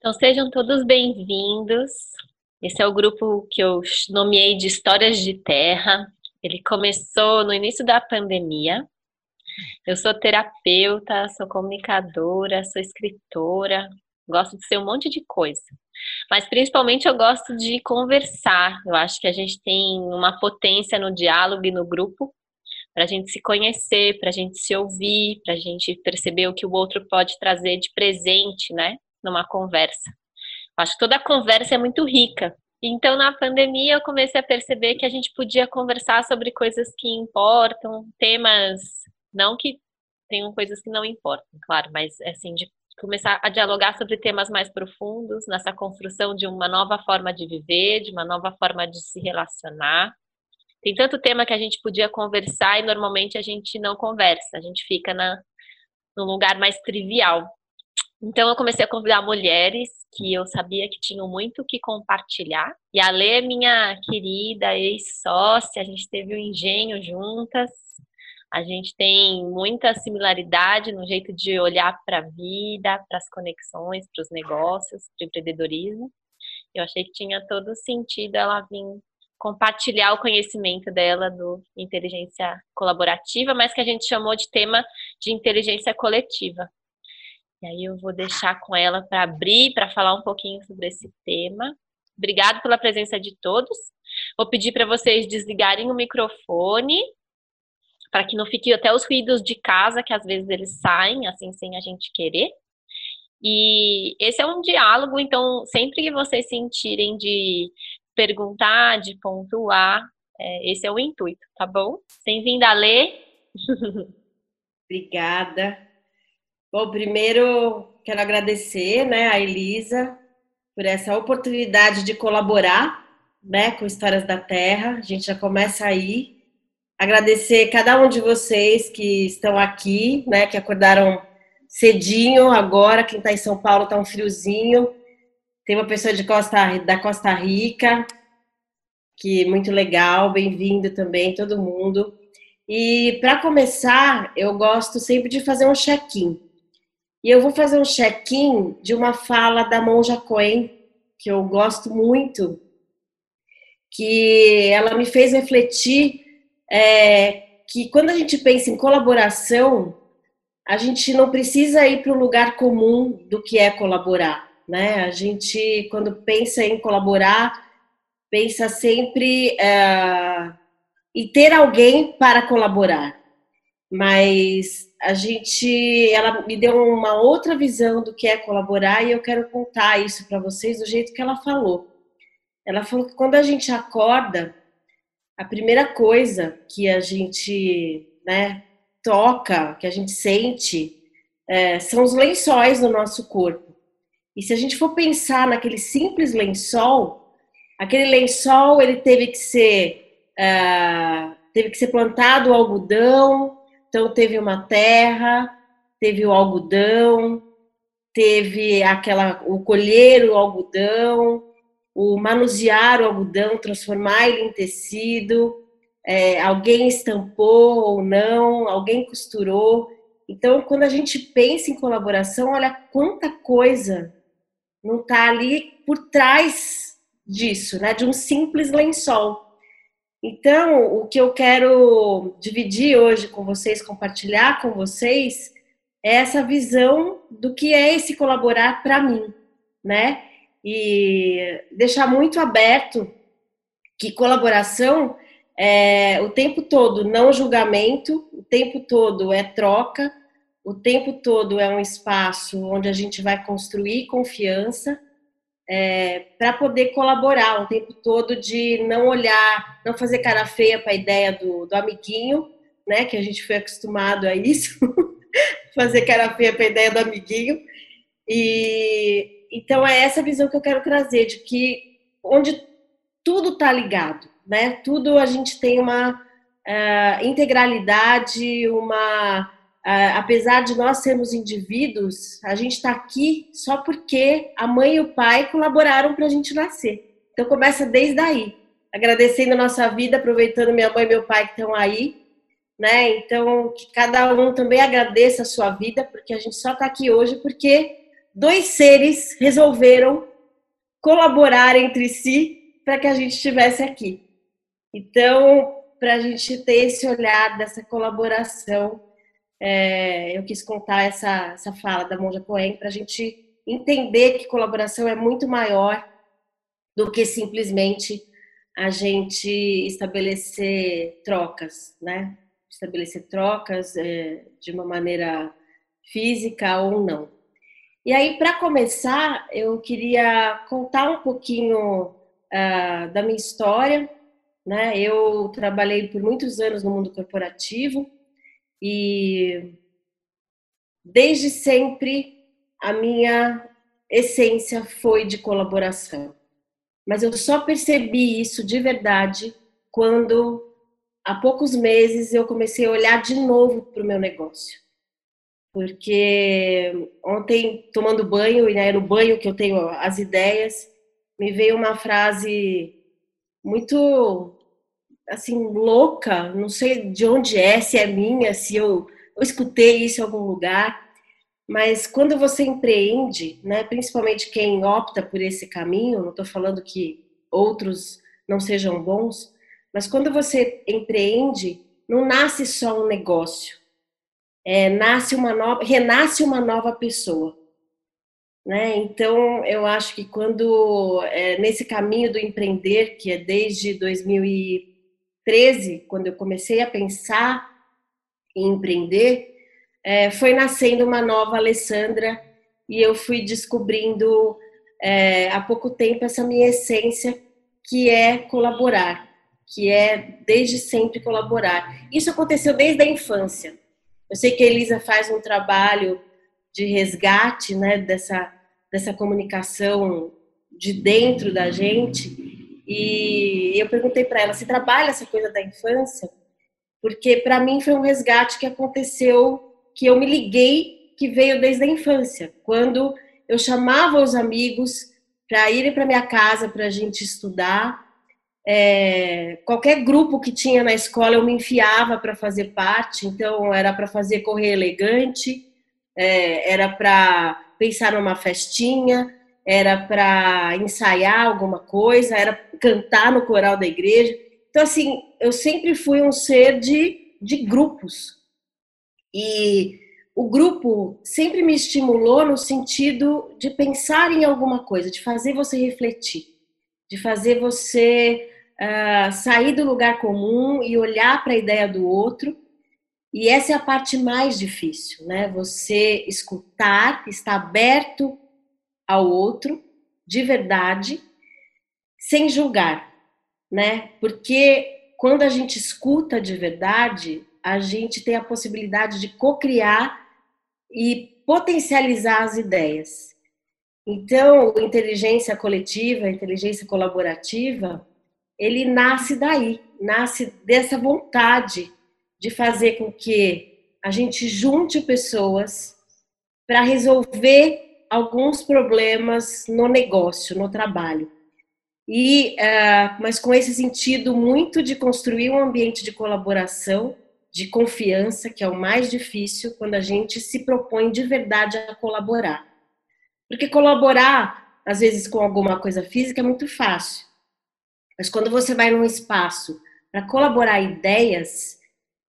Então sejam todos bem-vindos. Esse é o grupo que eu nomeei de Histórias de Terra. Ele começou no início da pandemia. Eu sou terapeuta, sou comunicadora, sou escritora, gosto de ser um monte de coisa. Mas principalmente eu gosto de conversar. Eu acho que a gente tem uma potência no diálogo e no grupo para a gente se conhecer, para a gente se ouvir, para a gente perceber o que o outro pode trazer de presente, né, numa conversa. Acho que toda conversa é muito rica. Então, na pandemia, eu comecei a perceber que a gente podia conversar sobre coisas que importam, temas, não que tenham coisas que não importam, claro, mas assim, de começar a dialogar sobre temas mais profundos nessa construção de uma nova forma de viver, de uma nova forma de se relacionar. Tem tanto tema que a gente podia conversar e normalmente a gente não conversa, a gente fica na, num lugar mais trivial. Então eu comecei a convidar mulheres que eu sabia que tinham muito que compartilhar. E a Lê, minha querida ex-sócia, a gente teve o um engenho juntas. A gente tem muita similaridade no jeito de olhar para a vida, para as conexões, para os negócios, para o empreendedorismo. Eu achei que tinha todo sentido ela vir compartilhar o conhecimento dela do inteligência colaborativa, mas que a gente chamou de tema de inteligência coletiva. E aí eu vou deixar com ela para abrir, para falar um pouquinho sobre esse tema. Obrigado pela presença de todos. Vou pedir para vocês desligarem o microfone para que não fiquem até os ruídos de casa, que às vezes eles saem, assim, sem a gente querer. E esse é um diálogo, então, sempre que vocês sentirem de perguntar, de pontuar, é, esse é o intuito, tá bom? Bem-vinda a ler. Obrigada. Bom, primeiro quero agradecer, né, a Elisa por essa oportunidade de colaborar, né, com Histórias da Terra. A gente já começa aí agradecer cada um de vocês que estão aqui, né, que acordaram cedinho agora, quem está em São Paulo está um friozinho. Tem uma pessoa de Costa, da Costa Rica, que muito legal, bem-vindo também, todo mundo. E para começar, eu gosto sempre de fazer um check-in. E eu vou fazer um check-in de uma fala da Monja Coen, que eu gosto muito, que ela me fez refletir é, que quando a gente pensa em colaboração, a gente não precisa ir para o lugar comum do que é colaborar, né? A gente, quando pensa em colaborar, pensa sempre é, em ter alguém para colaborar. Mas a gente, ela me deu uma outra visão do que é colaborar e eu quero contar isso para vocês do jeito que ela falou. Ela falou que quando a gente acorda, a primeira coisa que a gente né, toca, que a gente sente, é, são os lençóis no nosso corpo. E se a gente for pensar naquele simples lençol, aquele lençol ele teve que ser é, teve que ser plantado algodão, então teve uma terra, teve o algodão, teve aquela o colher o algodão, o manusear o algodão, transformar ele em tecido, é, alguém estampou ou não, alguém costurou. Então, quando a gente pensa em colaboração, olha quanta coisa não está ali por trás disso, né? De um simples lençol. Então, o que eu quero dividir hoje com vocês, compartilhar com vocês, é essa visão do que é esse colaborar para mim, né? e deixar muito aberto que colaboração é o tempo todo não julgamento, o tempo todo é troca, o tempo todo é um espaço onde a gente vai construir confiança é, para poder colaborar o tempo todo de não olhar, não fazer cara feia para a ideia do, do amiguinho, né? Que a gente foi acostumado a isso, fazer cara feia para a ideia do amiguinho e então é essa visão que eu quero trazer de que onde tudo está ligado, né? Tudo a gente tem uma uh, integralidade, uma uh, apesar de nós sermos indivíduos, a gente está aqui só porque a mãe e o pai colaboraram para a gente nascer. Então começa desde aí, agradecendo a nossa vida, aproveitando minha mãe e meu pai que estão aí, né? Então que cada um também agradeça a sua vida, porque a gente só está aqui hoje porque dois seres resolveram colaborar entre si para que a gente estivesse aqui. Então, para a gente ter esse olhar dessa colaboração, é, eu quis contar essa, essa fala da Monja Cohen para a gente entender que colaboração é muito maior do que simplesmente a gente estabelecer trocas, né? Estabelecer trocas é, de uma maneira física ou não. E aí, para começar, eu queria contar um pouquinho uh, da minha história. Né? Eu trabalhei por muitos anos no mundo corporativo e desde sempre a minha essência foi de colaboração. Mas eu só percebi isso de verdade quando, há poucos meses, eu comecei a olhar de novo para o meu negócio. Porque ontem, tomando banho, e né, no banho que eu tenho as ideias, me veio uma frase muito assim louca, não sei de onde é, se é minha, se eu, eu escutei isso em algum lugar, mas quando você empreende, né, principalmente quem opta por esse caminho, não estou falando que outros não sejam bons, mas quando você empreende, não nasce só um negócio, é, nasce uma nova, renasce uma nova pessoa. Né? Então, eu acho que quando, é, nesse caminho do empreender, que é desde 2013, quando eu comecei a pensar em empreender, é, foi nascendo uma nova Alessandra e eu fui descobrindo é, há pouco tempo essa minha essência, que é colaborar, que é desde sempre colaborar. Isso aconteceu desde a infância. Eu sei que a Elisa faz um trabalho de resgate né, dessa, dessa comunicação de dentro da gente. E eu perguntei para ela: você trabalha essa coisa da infância? Porque para mim foi um resgate que aconteceu, que eu me liguei, que veio desde a infância, quando eu chamava os amigos para irem para minha casa para a gente estudar. É, qualquer grupo que tinha na escola eu me enfiava para fazer parte, então era para fazer correr elegante, é, era para pensar numa festinha, era para ensaiar alguma coisa, era cantar no coral da igreja. Então, assim, eu sempre fui um ser de, de grupos. E o grupo sempre me estimulou no sentido de pensar em alguma coisa, de fazer você refletir, de fazer você uh, sair do lugar comum e olhar para a ideia do outro e essa é a parte mais difícil, né? Você escutar, estar aberto ao outro de verdade, sem julgar, né? Porque quando a gente escuta de verdade, a gente tem a possibilidade de co-criar e potencializar as ideias. Então, inteligência coletiva, inteligência colaborativa, ele nasce daí, nasce dessa vontade de fazer com que a gente junte pessoas para resolver alguns problemas no negócio, no trabalho. E, uh, mas com esse sentido muito de construir um ambiente de colaboração, de confiança, que é o mais difícil quando a gente se propõe de verdade a colaborar. Porque colaborar, às vezes, com alguma coisa física é muito fácil. Mas quando você vai num espaço para colaborar ideias,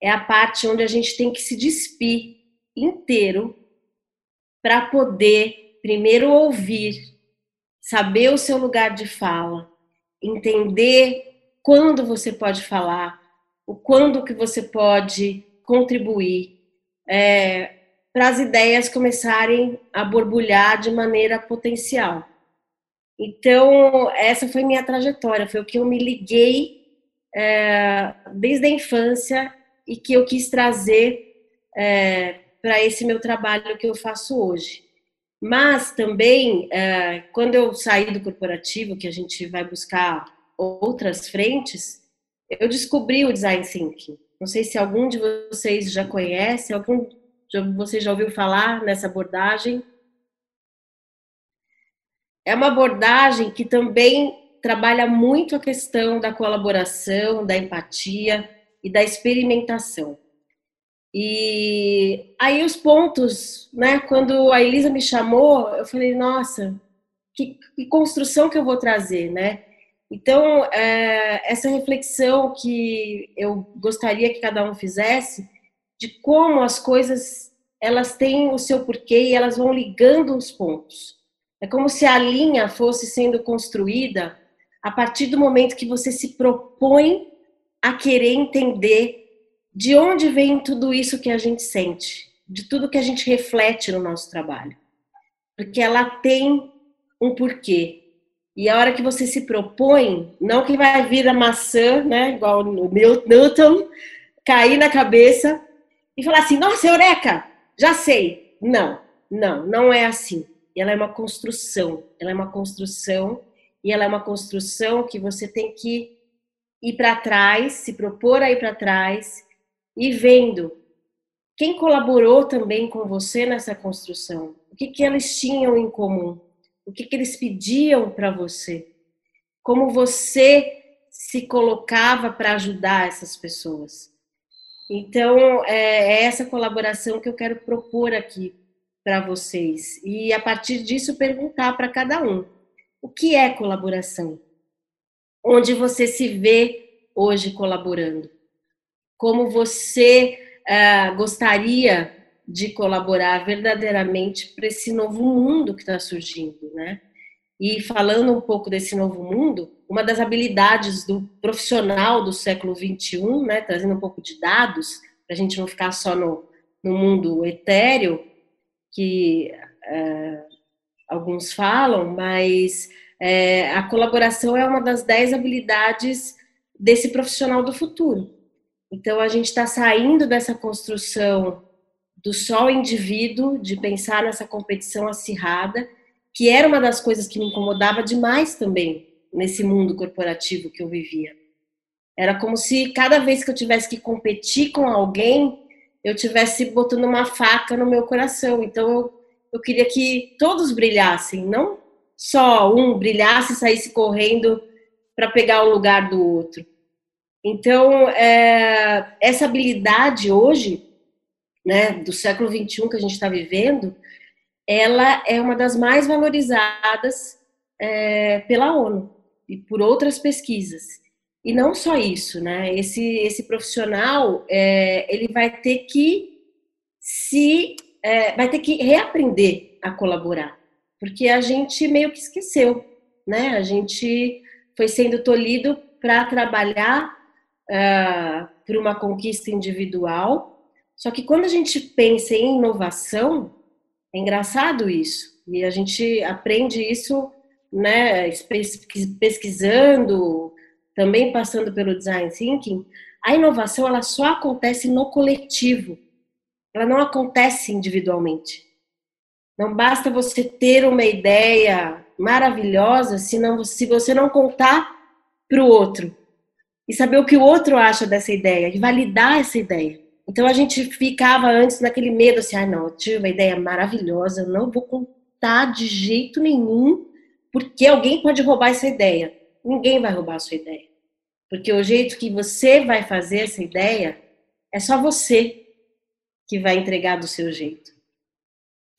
é a parte onde a gente tem que se despir inteiro para poder primeiro ouvir, saber o seu lugar de fala, entender quando você pode falar, o quando que você pode contribuir, é, para as ideias começarem a borbulhar de maneira potencial. Então, essa foi minha trajetória, foi o que eu me liguei é, desde a infância e que eu quis trazer é, para esse meu trabalho que eu faço hoje. Mas também, é, quando eu saí do corporativo, que a gente vai buscar outras frentes, eu descobri o design thinking. Não sei se algum de vocês já conhece, algum de vocês já ouviu falar nessa abordagem. É uma abordagem que também trabalha muito a questão da colaboração, da empatia, e da experimentação. E aí os pontos, né? Quando a Elisa me chamou, eu falei, nossa, que, que construção que eu vou trazer, né? Então, é, essa reflexão que eu gostaria que cada um fizesse, de como as coisas elas têm o seu porquê e elas vão ligando os pontos. É como se a linha fosse sendo construída a partir do momento que você se propõe a querer entender de onde vem tudo isso que a gente sente, de tudo que a gente reflete no nosso trabalho. Porque ela tem um porquê. E a hora que você se propõe, não que vai vir a maçã, né, igual o Newton, cair na cabeça e falar assim: "Nossa, eureka, já sei". Não, não, não é assim. Ela é uma construção, ela é uma construção e ela é uma construção que você tem que ir para trás, se propor a ir para trás e vendo quem colaborou também com você nessa construção, o que, que eles tinham em comum, o que, que eles pediam para você, como você se colocava para ajudar essas pessoas. Então, é, é essa colaboração que eu quero propor aqui para vocês. E a partir disso, perguntar para cada um: o que é colaboração? Onde você se vê hoje colaborando? Como você uh, gostaria de colaborar verdadeiramente para esse novo mundo que está surgindo, né? E falando um pouco desse novo mundo, uma das habilidades do profissional do século 21, né, trazendo um pouco de dados, para a gente não ficar só no, no mundo etéreo, que é, alguns falam, mas é, a colaboração é uma das dez habilidades desse profissional do futuro. Então, a gente está saindo dessa construção do só indivíduo, de pensar nessa competição acirrada, que era uma das coisas que me incomodava demais também nesse mundo corporativo que eu vivia. Era como se cada vez que eu tivesse que competir com alguém, eu tivesse botando uma faca no meu coração. Então eu, eu queria que todos brilhassem, não só um brilhasse e saísse correndo para pegar o lugar do outro. Então, é, essa habilidade hoje né, do século 21 que a gente está vivendo, ela é uma das mais valorizadas é, pela ONU e por outras pesquisas. E não só isso, né? Esse, esse profissional é, ele vai ter que se é, vai ter que reaprender a colaborar, porque a gente meio que esqueceu, né? A gente foi sendo tolhido para trabalhar uh, por uma conquista individual só que quando a gente pensa em inovação, é engraçado isso. E a gente aprende isso, né, pesquisando, também passando pelo design thinking. A inovação ela só acontece no coletivo. Ela não acontece individualmente. Não basta você ter uma ideia maravilhosa se, não, se você não contar para o outro e saber o que o outro acha dessa ideia e validar essa ideia. Então a gente ficava antes naquele medo assim, ah, não, eu tive uma ideia maravilhosa, eu não vou contar de jeito nenhum, porque alguém pode roubar essa ideia. Ninguém vai roubar a sua ideia. Porque o jeito que você vai fazer essa ideia é só você que vai entregar do seu jeito.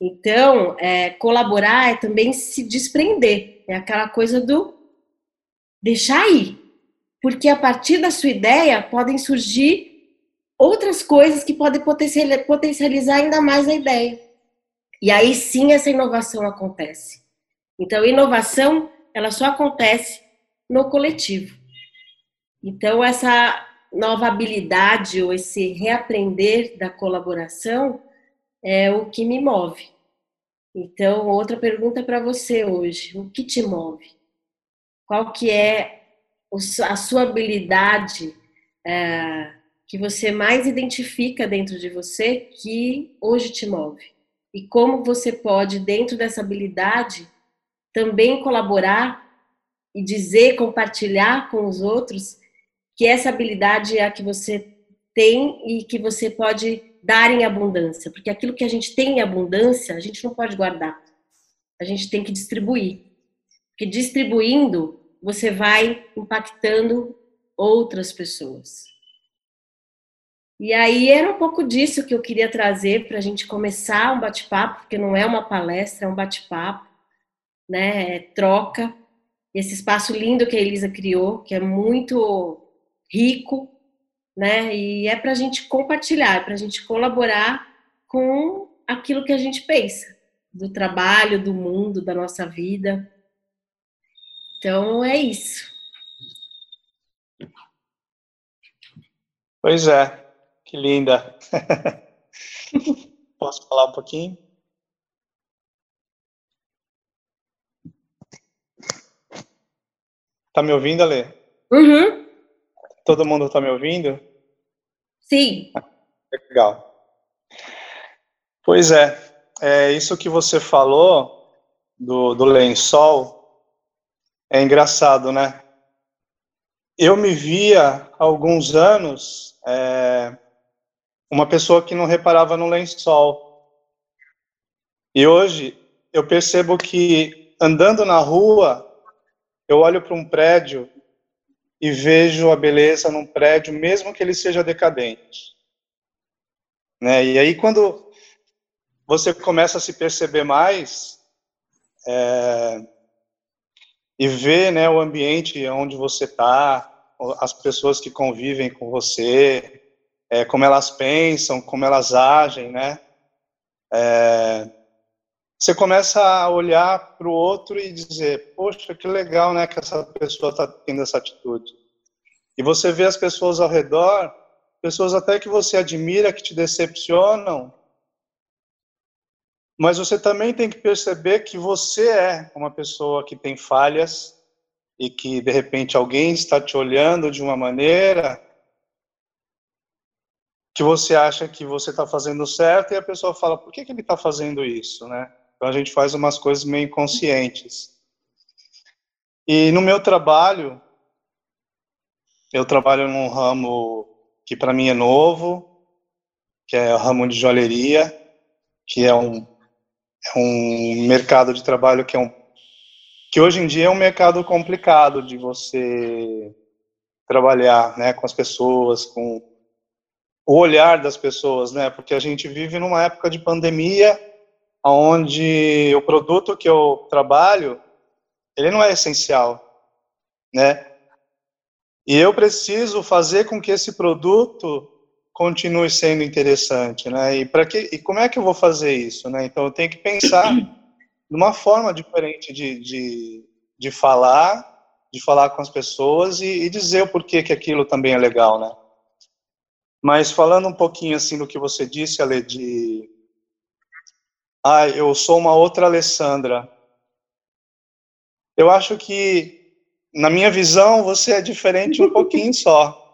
Então, é, colaborar é também se desprender. É aquela coisa do deixar ir. Porque a partir da sua ideia podem surgir outras coisas que podem potencializar ainda mais a ideia. E aí sim essa inovação acontece. Então, inovação, ela só acontece no coletivo. Então, essa nova habilidade ou esse reaprender da colaboração é o que me move. Então, outra pergunta para você hoje: o que te move? Qual que é a sua habilidade é, que você mais identifica dentro de você que hoje te move. E como você pode, dentro dessa habilidade, também colaborar e dizer, compartilhar com os outros que essa habilidade é a que você tem e que você pode dar em abundância. Porque aquilo que a gente tem em abundância, a gente não pode guardar. A gente tem que distribuir. Porque distribuindo, você vai impactando outras pessoas. E aí era um pouco disso que eu queria trazer para a gente começar um bate-papo, porque não é uma palestra, é um bate-papo, né? É troca. Esse espaço lindo que a Elisa criou, que é muito rico, né? E é para a gente compartilhar, é para a gente colaborar com aquilo que a gente pensa, do trabalho, do mundo, da nossa vida. Então é isso. Pois é, que linda. Posso falar um pouquinho? Tá me ouvindo, Ale? Uhum. Todo mundo tá me ouvindo? Sim. Legal. Pois é, é isso que você falou do, do lençol é engraçado, né? Eu me via há alguns anos é, uma pessoa que não reparava no lençol. E hoje eu percebo que andando na rua, eu olho para um prédio e vejo a beleza num prédio, mesmo que ele seja decadente. Né? E aí, quando você começa a se perceber mais é, e ver né, o ambiente onde você está, as pessoas que convivem com você, é, como elas pensam, como elas agem, né? É, você começa a olhar para o outro e dizer, poxa, que legal, né, que essa pessoa está tendo essa atitude. E você vê as pessoas ao redor, pessoas até que você admira, que te decepcionam, mas você também tem que perceber que você é uma pessoa que tem falhas e que de repente alguém está te olhando de uma maneira que você acha que você está fazendo certo e a pessoa fala, por que, que ele está fazendo isso, né? Então a gente faz umas coisas meio inconscientes. E no meu trabalho, eu trabalho num ramo que para mim é novo, que é o ramo de joalheria, que é um, é um mercado de trabalho que é um que hoje em dia é um mercado complicado de você trabalhar, né, com as pessoas, com o olhar das pessoas, né? Porque a gente vive numa época de pandemia, onde o produto que eu trabalho, ele não é essencial, né? E eu preciso fazer com que esse produto continue sendo interessante, né? E para que e como é que eu vou fazer isso, né? Então eu tenho que pensar numa forma diferente de, de, de falar, de falar com as pessoas e, e dizer o porquê que aquilo também é legal, né? Mas falando um pouquinho assim do que você disse, Ale, de ah, eu sou uma outra Alessandra. Eu acho que, na minha visão, você é diferente um pouquinho só.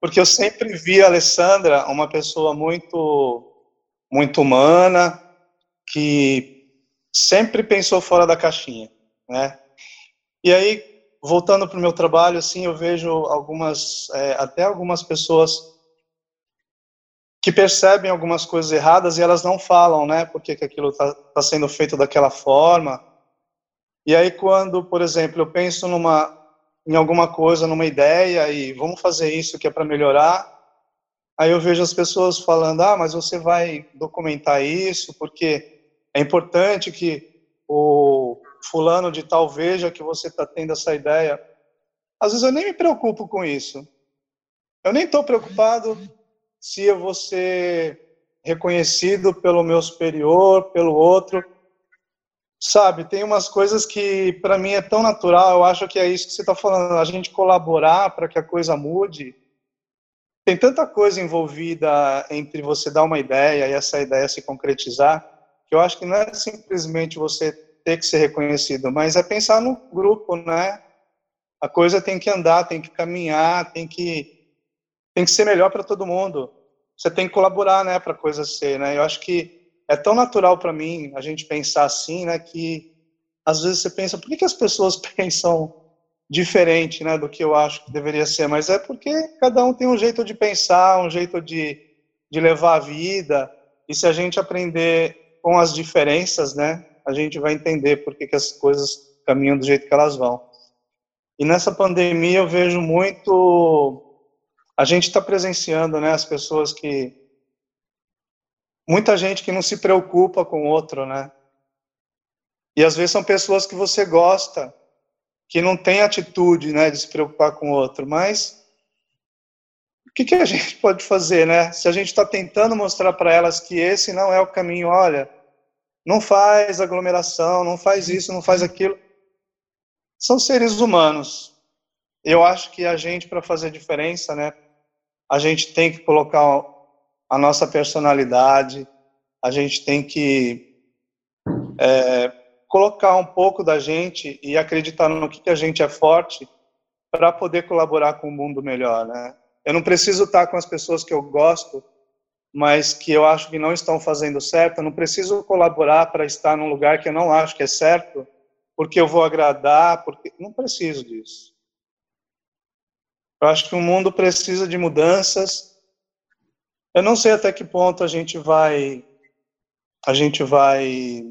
Porque eu sempre vi a Alessandra uma pessoa muito, muito humana, que sempre pensou fora da caixinha, né? E aí, voltando para o meu trabalho, assim, eu vejo algumas, é, até algumas pessoas que percebem algumas coisas erradas e elas não falam, né? Porque que aquilo está tá sendo feito daquela forma. E aí quando, por exemplo, eu penso numa em alguma coisa, numa ideia e vamos fazer isso que é para melhorar, aí eu vejo as pessoas falando: "Ah, mas você vai documentar isso porque é importante que o fulano de tal veja que você está tendo essa ideia". Às vezes eu nem me preocupo com isso. Eu nem estou preocupado se eu vou ser reconhecido pelo meu superior, pelo outro. Sabe, tem umas coisas que para mim é tão natural, eu acho que é isso que você está falando, a gente colaborar para que a coisa mude. Tem tanta coisa envolvida entre você dar uma ideia e essa ideia se concretizar, que eu acho que não é simplesmente você ter que ser reconhecido, mas é pensar no grupo, né? A coisa tem que andar, tem que caminhar, tem que tem que ser melhor para todo mundo. Você tem que colaborar, né, para a coisa ser, né? Eu acho que é tão natural para mim a gente pensar assim, né, que às vezes você pensa, por que, que as pessoas pensam diferente, né, do que eu acho que deveria ser? Mas é porque cada um tem um jeito de pensar, um jeito de, de levar a vida. E se a gente aprender com as diferenças, né, a gente vai entender por que, que as coisas caminham do jeito que elas vão. E nessa pandemia eu vejo muito a gente está presenciando, né, as pessoas que muita gente que não se preocupa com o outro, né? E às vezes são pessoas que você gosta, que não tem atitude, né, de se preocupar com o outro, mas o que, que a gente pode fazer, né? Se a gente está tentando mostrar para elas que esse não é o caminho, olha, não faz aglomeração, não faz isso, não faz aquilo. São seres humanos. Eu acho que a gente, para fazer diferença, né, a gente tem que colocar a nossa personalidade, a gente tem que é, colocar um pouco da gente e acreditar no que, que a gente é forte para poder colaborar com o um mundo melhor, né? Eu não preciso estar com as pessoas que eu gosto, mas que eu acho que não estão fazendo certo. Eu não preciso colaborar para estar num lugar que eu não acho que é certo, porque eu vou agradar, porque não preciso disso. Eu acho que o mundo precisa de mudanças. Eu não sei até que ponto a gente vai a gente vai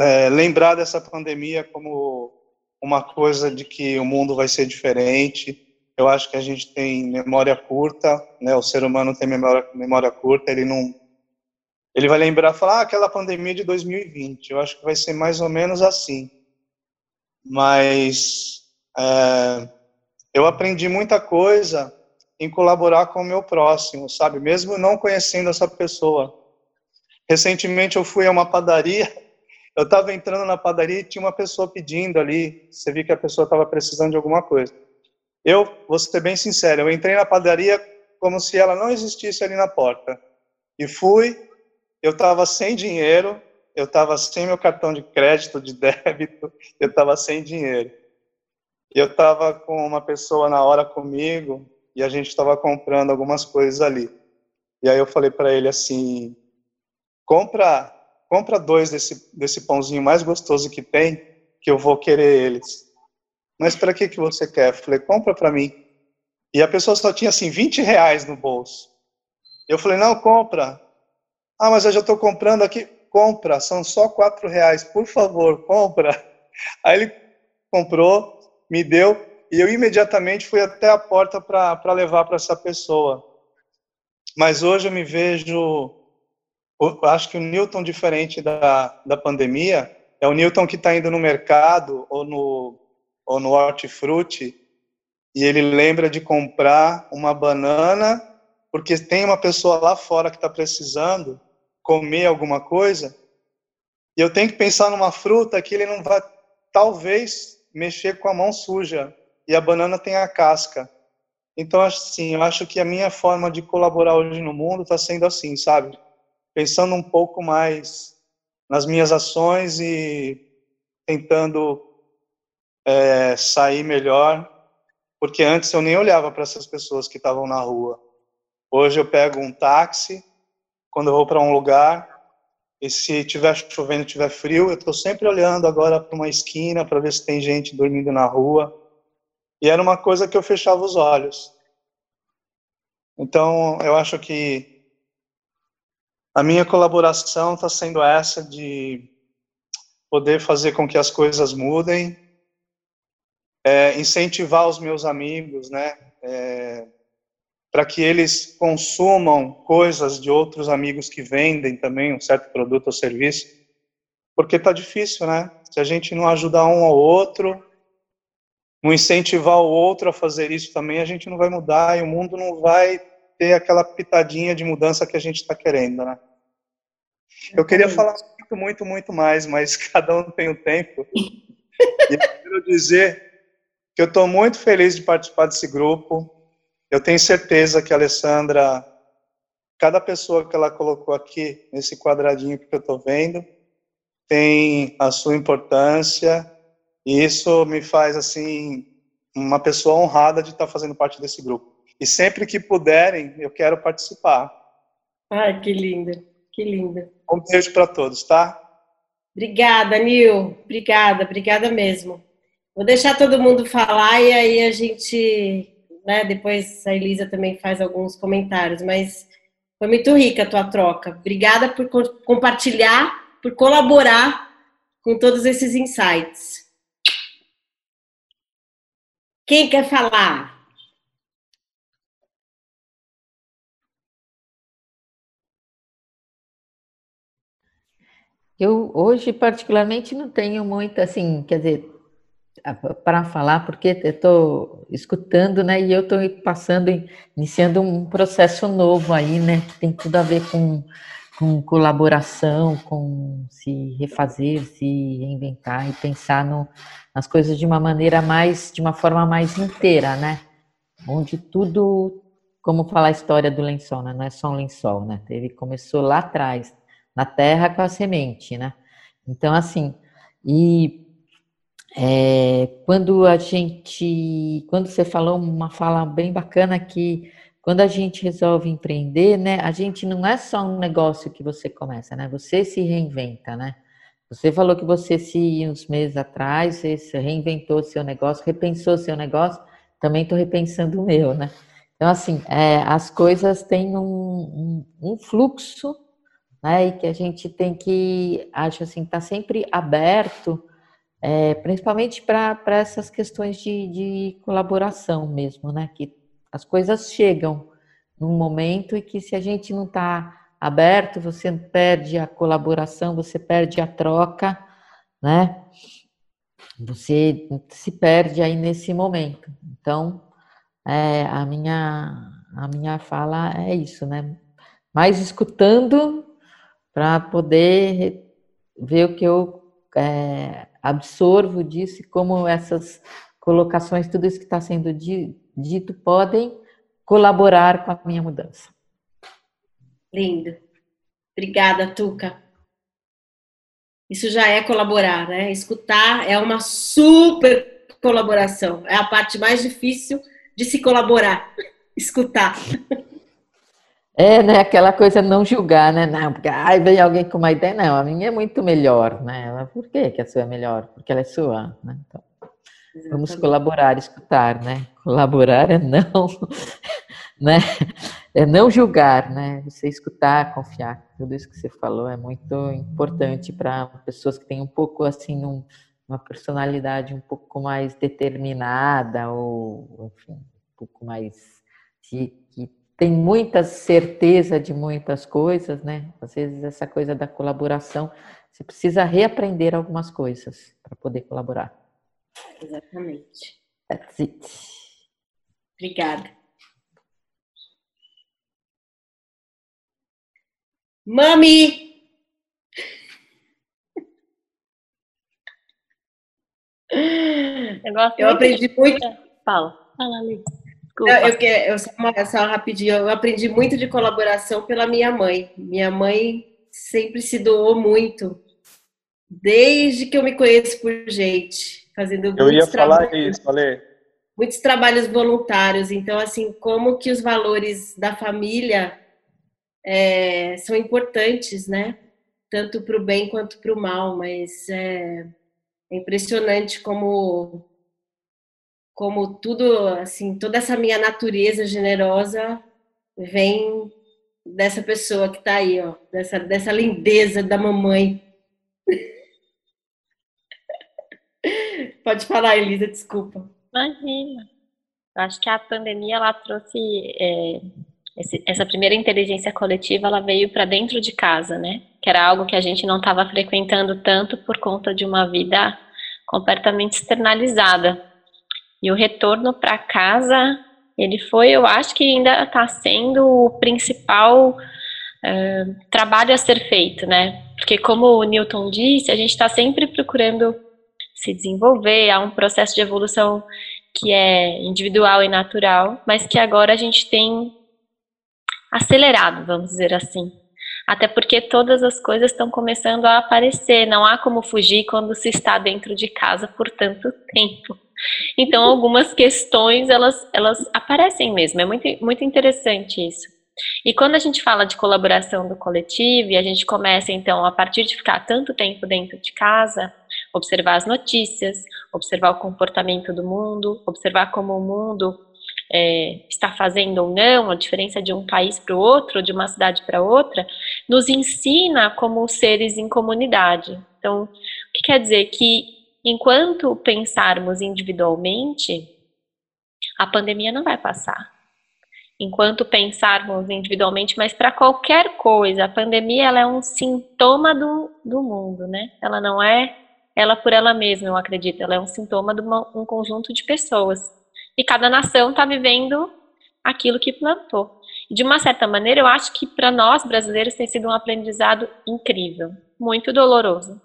é, lembrar dessa pandemia como uma coisa de que o mundo vai ser diferente. Eu acho que a gente tem memória curta, né? O ser humano tem memória, memória curta, ele não ele vai lembrar, falar ah, aquela pandemia de 2020. Eu acho que vai ser mais ou menos assim. Mas é, eu aprendi muita coisa em colaborar com o meu próximo, sabe? Mesmo não conhecendo essa pessoa. Recentemente eu fui a uma padaria, eu estava entrando na padaria e tinha uma pessoa pedindo ali, você viu que a pessoa estava precisando de alguma coisa. Eu, vou ser bem sincero, eu entrei na padaria como se ela não existisse ali na porta. E fui, eu estava sem dinheiro, eu estava sem meu cartão de crédito, de débito, eu estava sem dinheiro. Eu estava com uma pessoa na hora comigo e a gente estava comprando algumas coisas ali. E aí eu falei para ele assim: compra, compra dois desse, desse pãozinho mais gostoso que tem, que eu vou querer eles. Mas para que que você quer? Eu falei: compra para mim. E a pessoa só tinha assim 20 reais no bolso. Eu falei: não, compra. Ah, mas eu já estou comprando aqui. Compra, são só quatro reais. Por favor, compra. Aí ele comprou, me deu e eu imediatamente fui até a porta para levar para essa pessoa. Mas hoje eu me vejo, acho que o Newton diferente da, da pandemia é o Newton que está indo no mercado ou no, ou no hortifruti e ele lembra de comprar uma banana porque tem uma pessoa lá fora que está precisando comer alguma coisa e eu tenho que pensar numa fruta que ele não vai, talvez, mexer com a mão suja e a banana tem a casca. Então, assim, eu acho que a minha forma de colaborar hoje no mundo está sendo assim, sabe? Pensando um pouco mais nas minhas ações e tentando é, sair melhor, porque antes eu nem olhava para essas pessoas que estavam na rua. Hoje eu pego um táxi, quando eu vou para um lugar, e se tiver chovendo, tiver frio, eu estou sempre olhando agora para uma esquina para ver se tem gente dormindo na rua. E era uma coisa que eu fechava os olhos. Então, eu acho que a minha colaboração está sendo essa de poder fazer com que as coisas mudem, é, incentivar os meus amigos, né? É, para que eles consumam coisas de outros amigos que vendem também um certo produto ou serviço, porque está difícil, né? Se a gente não ajudar um ao outro, não incentivar o outro a fazer isso também, a gente não vai mudar e o mundo não vai ter aquela pitadinha de mudança que a gente está querendo, né? Eu queria falar muito, muito, muito mais, mas cada um tem o um tempo. e eu quero dizer que eu estou muito feliz de participar desse grupo. Eu tenho certeza que a Alessandra, cada pessoa que ela colocou aqui nesse quadradinho que eu estou vendo, tem a sua importância e isso me faz assim uma pessoa honrada de estar fazendo parte desse grupo. E sempre que puderem, eu quero participar. Ai, que linda, que linda. Um beijo para todos, tá? Obrigada, Nil. Obrigada, obrigada mesmo. Vou deixar todo mundo falar e aí a gente né? Depois a Elisa também faz alguns comentários, mas foi muito rica a tua troca. Obrigada por compartilhar, por colaborar com todos esses insights. Quem quer falar? Eu hoje particularmente não tenho muito assim, quer dizer, para falar porque estou escutando, né? E eu estou passando, iniciando um processo novo aí, né? Que tem tudo a ver com com colaboração, com se refazer, se reinventar e pensar no, nas coisas de uma maneira mais, de uma forma mais inteira, né, onde tudo, como falar a história do lençol, né, não é só um lençol, né, teve, começou lá atrás, na terra com a semente, né, então, assim, e é, quando a gente, quando você falou uma fala bem bacana que quando a gente resolve empreender, né, a gente não é só um negócio que você começa, né? Você se reinventa, né? Você falou que você se uns meses atrás você reinventou seu negócio, repensou seu negócio. Também estou repensando o meu, né? Então assim, é, as coisas têm um, um, um fluxo, né? E que a gente tem que, acho assim, tá sempre aberto é, principalmente para essas questões de, de, colaboração mesmo, né? Que as coisas chegam num momento e que se a gente não está aberto, você perde a colaboração, você perde a troca, né? Você se perde aí nesse momento. Então, é, a minha a minha fala é isso, né? Mais escutando para poder ver o que eu é, absorvo disso e como essas colocações, tudo isso que está sendo dito, podem colaborar com a minha mudança. Lindo. Obrigada, Tuca. Isso já é colaborar, né? Escutar é uma super colaboração. É a parte mais difícil de se colaborar. Escutar. É, né? Aquela coisa não julgar, né? Não, porque ai, vem alguém com uma ideia, não, a minha é muito melhor, né? Por que, que a sua é melhor? Porque ela é sua, né? Então, vamos colaborar, escutar, né? Colaborar é não, né? É não julgar, né? Você escutar, confiar. Tudo isso que você falou é muito importante para pessoas que têm um pouco assim um, uma personalidade um pouco mais determinada ou enfim, um pouco mais que tem muita certeza de muitas coisas, né? Às vezes essa coisa da colaboração, você precisa reaprender algumas coisas para poder colaborar. Exatamente. That's it. Obrigada. Mami! Eu, eu aprendi muito. Fala, fala, Liz. Desculpa. Eu, eu, eu, só, uma, só rapidinho, eu aprendi muito de colaboração pela minha mãe. Minha mãe sempre se doou muito, desde que eu me conheço por gente, fazendo Eu ia falar isso, falei. Muitos trabalhos voluntários. Então, assim, como que os valores da família é, são importantes, né? Tanto para o bem quanto para o mal, mas é, é impressionante como como tudo, assim, toda essa minha natureza generosa vem dessa pessoa que está aí, ó, dessa, dessa lindeza da mamãe. Pode falar, Elisa, desculpa. Imagina. Eu acho que a pandemia ela trouxe é, esse, essa primeira inteligência coletiva, ela veio para dentro de casa, né? Que era algo que a gente não estava frequentando tanto por conta de uma vida completamente externalizada. E o retorno para casa, ele foi, eu acho que ainda está sendo o principal uh, trabalho a ser feito, né? Porque como o Newton disse, a gente está sempre procurando se desenvolver, há um processo de evolução que é individual e natural, mas que agora a gente tem acelerado, vamos dizer assim. Até porque todas as coisas estão começando a aparecer, não há como fugir quando se está dentro de casa por tanto tempo. Então, algumas questões, elas, elas aparecem mesmo, é muito, muito interessante isso. E quando a gente fala de colaboração do coletivo e a gente começa, então, a partir de ficar tanto tempo dentro de casa, observar as notícias, observar o comportamento do mundo, observar como o mundo é, está fazendo ou não, a diferença de um país para o outro, de uma cidade para outra, nos ensina como seres em comunidade. Então, o que quer dizer? Que enquanto pensarmos individualmente, a pandemia não vai passar. enquanto pensarmos individualmente, mas para qualquer coisa. A pandemia ela é um sintoma do, do mundo, né? Ela não é ela por ela mesma, eu acredito. Ela é um sintoma de uma, um conjunto de pessoas. E cada nação está vivendo aquilo que plantou. De uma certa maneira, eu acho que para nós brasileiros tem sido um aprendizado incrível, muito doloroso.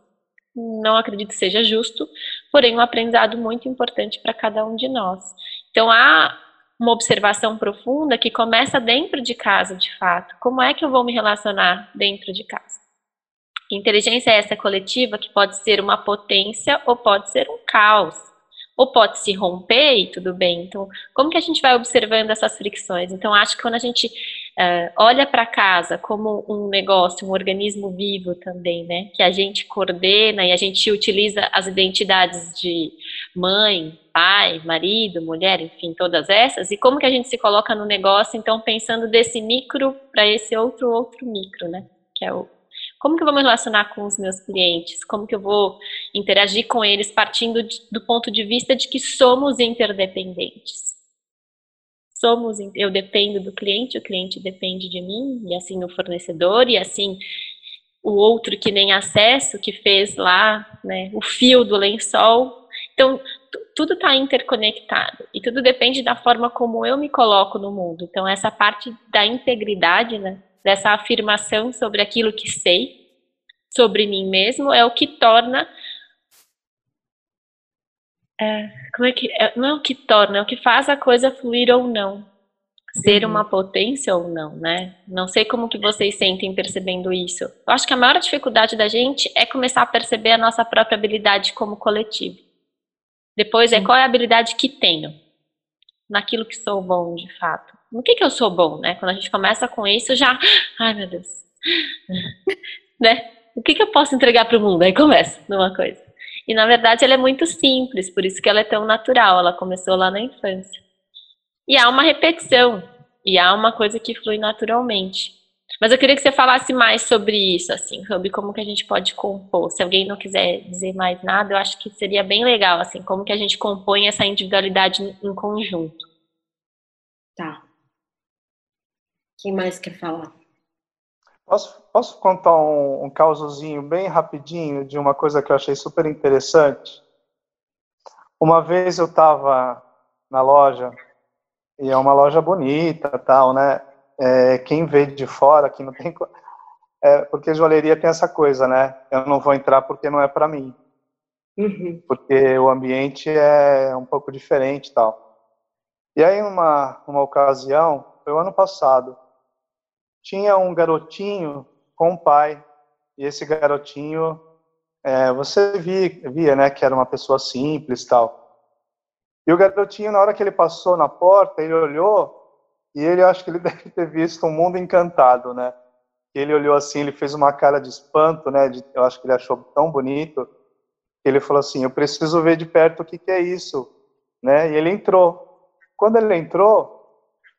Não acredito que seja justo, porém um aprendizado muito importante para cada um de nós. Então há uma observação profunda que começa dentro de casa, de fato. Como é que eu vou me relacionar dentro de casa? Inteligência é essa coletiva que pode ser uma potência ou pode ser um caos ou pode se romper e tudo bem. Então, como que a gente vai observando essas fricções? Então, acho que quando a gente uh, olha para casa como um negócio, um organismo vivo também, né, que a gente coordena e a gente utiliza as identidades de mãe, pai, marido, mulher, enfim, todas essas, e como que a gente se coloca no negócio, então, pensando desse micro para esse outro, outro micro, né, que é o como que eu vou me relacionar com os meus clientes? Como que eu vou interagir com eles partindo de, do ponto de vista de que somos interdependentes? Somos, eu dependo do cliente, o cliente depende de mim, e assim o fornecedor, e assim o outro que nem acesso, que fez lá né, o fio do lençol. Então, tudo está interconectado e tudo depende da forma como eu me coloco no mundo. Então, essa parte da integridade, né, dessa afirmação sobre aquilo que sei, sobre mim mesmo, é o que torna. É, como é que. É, não é o que torna, é o que faz a coisa fluir ou não. Ser uhum. uma potência ou não, né? Não sei como que vocês sentem percebendo isso. Eu acho que a maior dificuldade da gente é começar a perceber a nossa própria habilidade como coletivo. Depois é qual é a habilidade que tenho naquilo que sou bom de fato no que que eu sou bom, né? Quando a gente começa com isso, já, ai meu Deus, né? O que que eu posso entregar para o mundo? Aí começa numa coisa. E na verdade ela é muito simples, por isso que ela é tão natural. Ela começou lá na infância. E há uma repetição, e há uma coisa que flui naturalmente. Mas eu queria que você falasse mais sobre isso, assim, sobre como que a gente pode compor. Se alguém não quiser dizer mais nada, eu acho que seria bem legal, assim, como que a gente compõe essa individualidade em conjunto. Tá. Quem mais quer falar? Posso, posso contar um, um causozinho bem rapidinho de uma coisa que eu achei super interessante? Uma vez eu estava na loja, e é uma loja bonita, tal, né? É, quem vê de fora, que não tem... É, porque joalheria tem essa coisa, né? Eu não vou entrar porque não é para mim. Uhum. Porque o ambiente é um pouco diferente tal. E aí, uma, uma ocasião, foi o ano passado, tinha um garotinho com o pai, e esse garotinho, é, você via, via, né, que era uma pessoa simples tal. E o garotinho, na hora que ele passou na porta, ele olhou, e ele, acho que ele deve ter visto um mundo encantado, né? Ele olhou assim, ele fez uma cara de espanto, né? De, eu acho que ele achou tão bonito, que ele falou assim, eu preciso ver de perto o que, que é isso, né? E ele entrou. Quando ele entrou,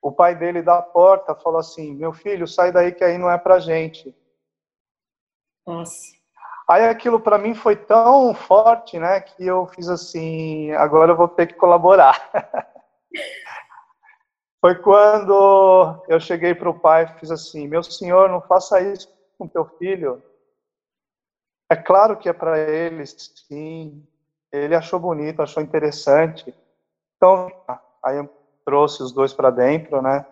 o pai dele da porta falou assim: Meu filho, sai daí que aí não é pra gente. Nossa. Aí aquilo para mim foi tão forte, né, que eu fiz assim: agora eu vou ter que colaborar. foi quando eu cheguei para o pai e fiz assim: Meu senhor, não faça isso com teu filho. É claro que é para ele, sim. Ele achou bonito, achou interessante. Então, aí eu trouxe os dois para dentro, né?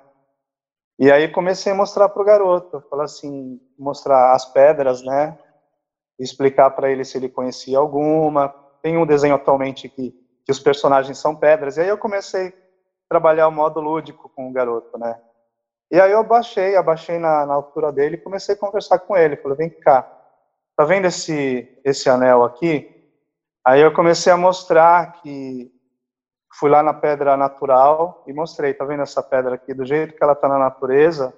E aí comecei a mostrar para o garoto, falar assim, mostrar as pedras, né? Explicar para ele se ele conhecia alguma. Tem um desenho atualmente que, que os personagens são pedras. E aí eu comecei a trabalhar o modo lúdico com o garoto, né? E aí eu abaixei, abaixei na, na altura dele e comecei a conversar com ele. Falei, vem cá, tá vendo esse, esse anel aqui? Aí eu comecei a mostrar que fui lá na pedra natural e mostrei, tá vendo essa pedra aqui? Do jeito que ela está na natureza,